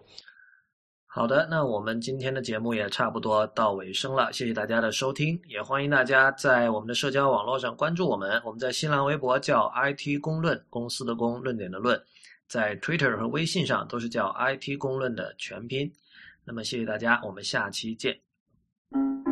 Speaker 1: 好的，那我们今天的节目也差不多到尾声了，谢谢大家的收听，也欢迎大家在我们的社交网络上关注我们。我们在新浪微博叫 IT 公论，公司的公，论点的论，在 Twitter 和微信上都是叫 IT 公论的全拼。那么谢谢大家，我们下期见。Thank you.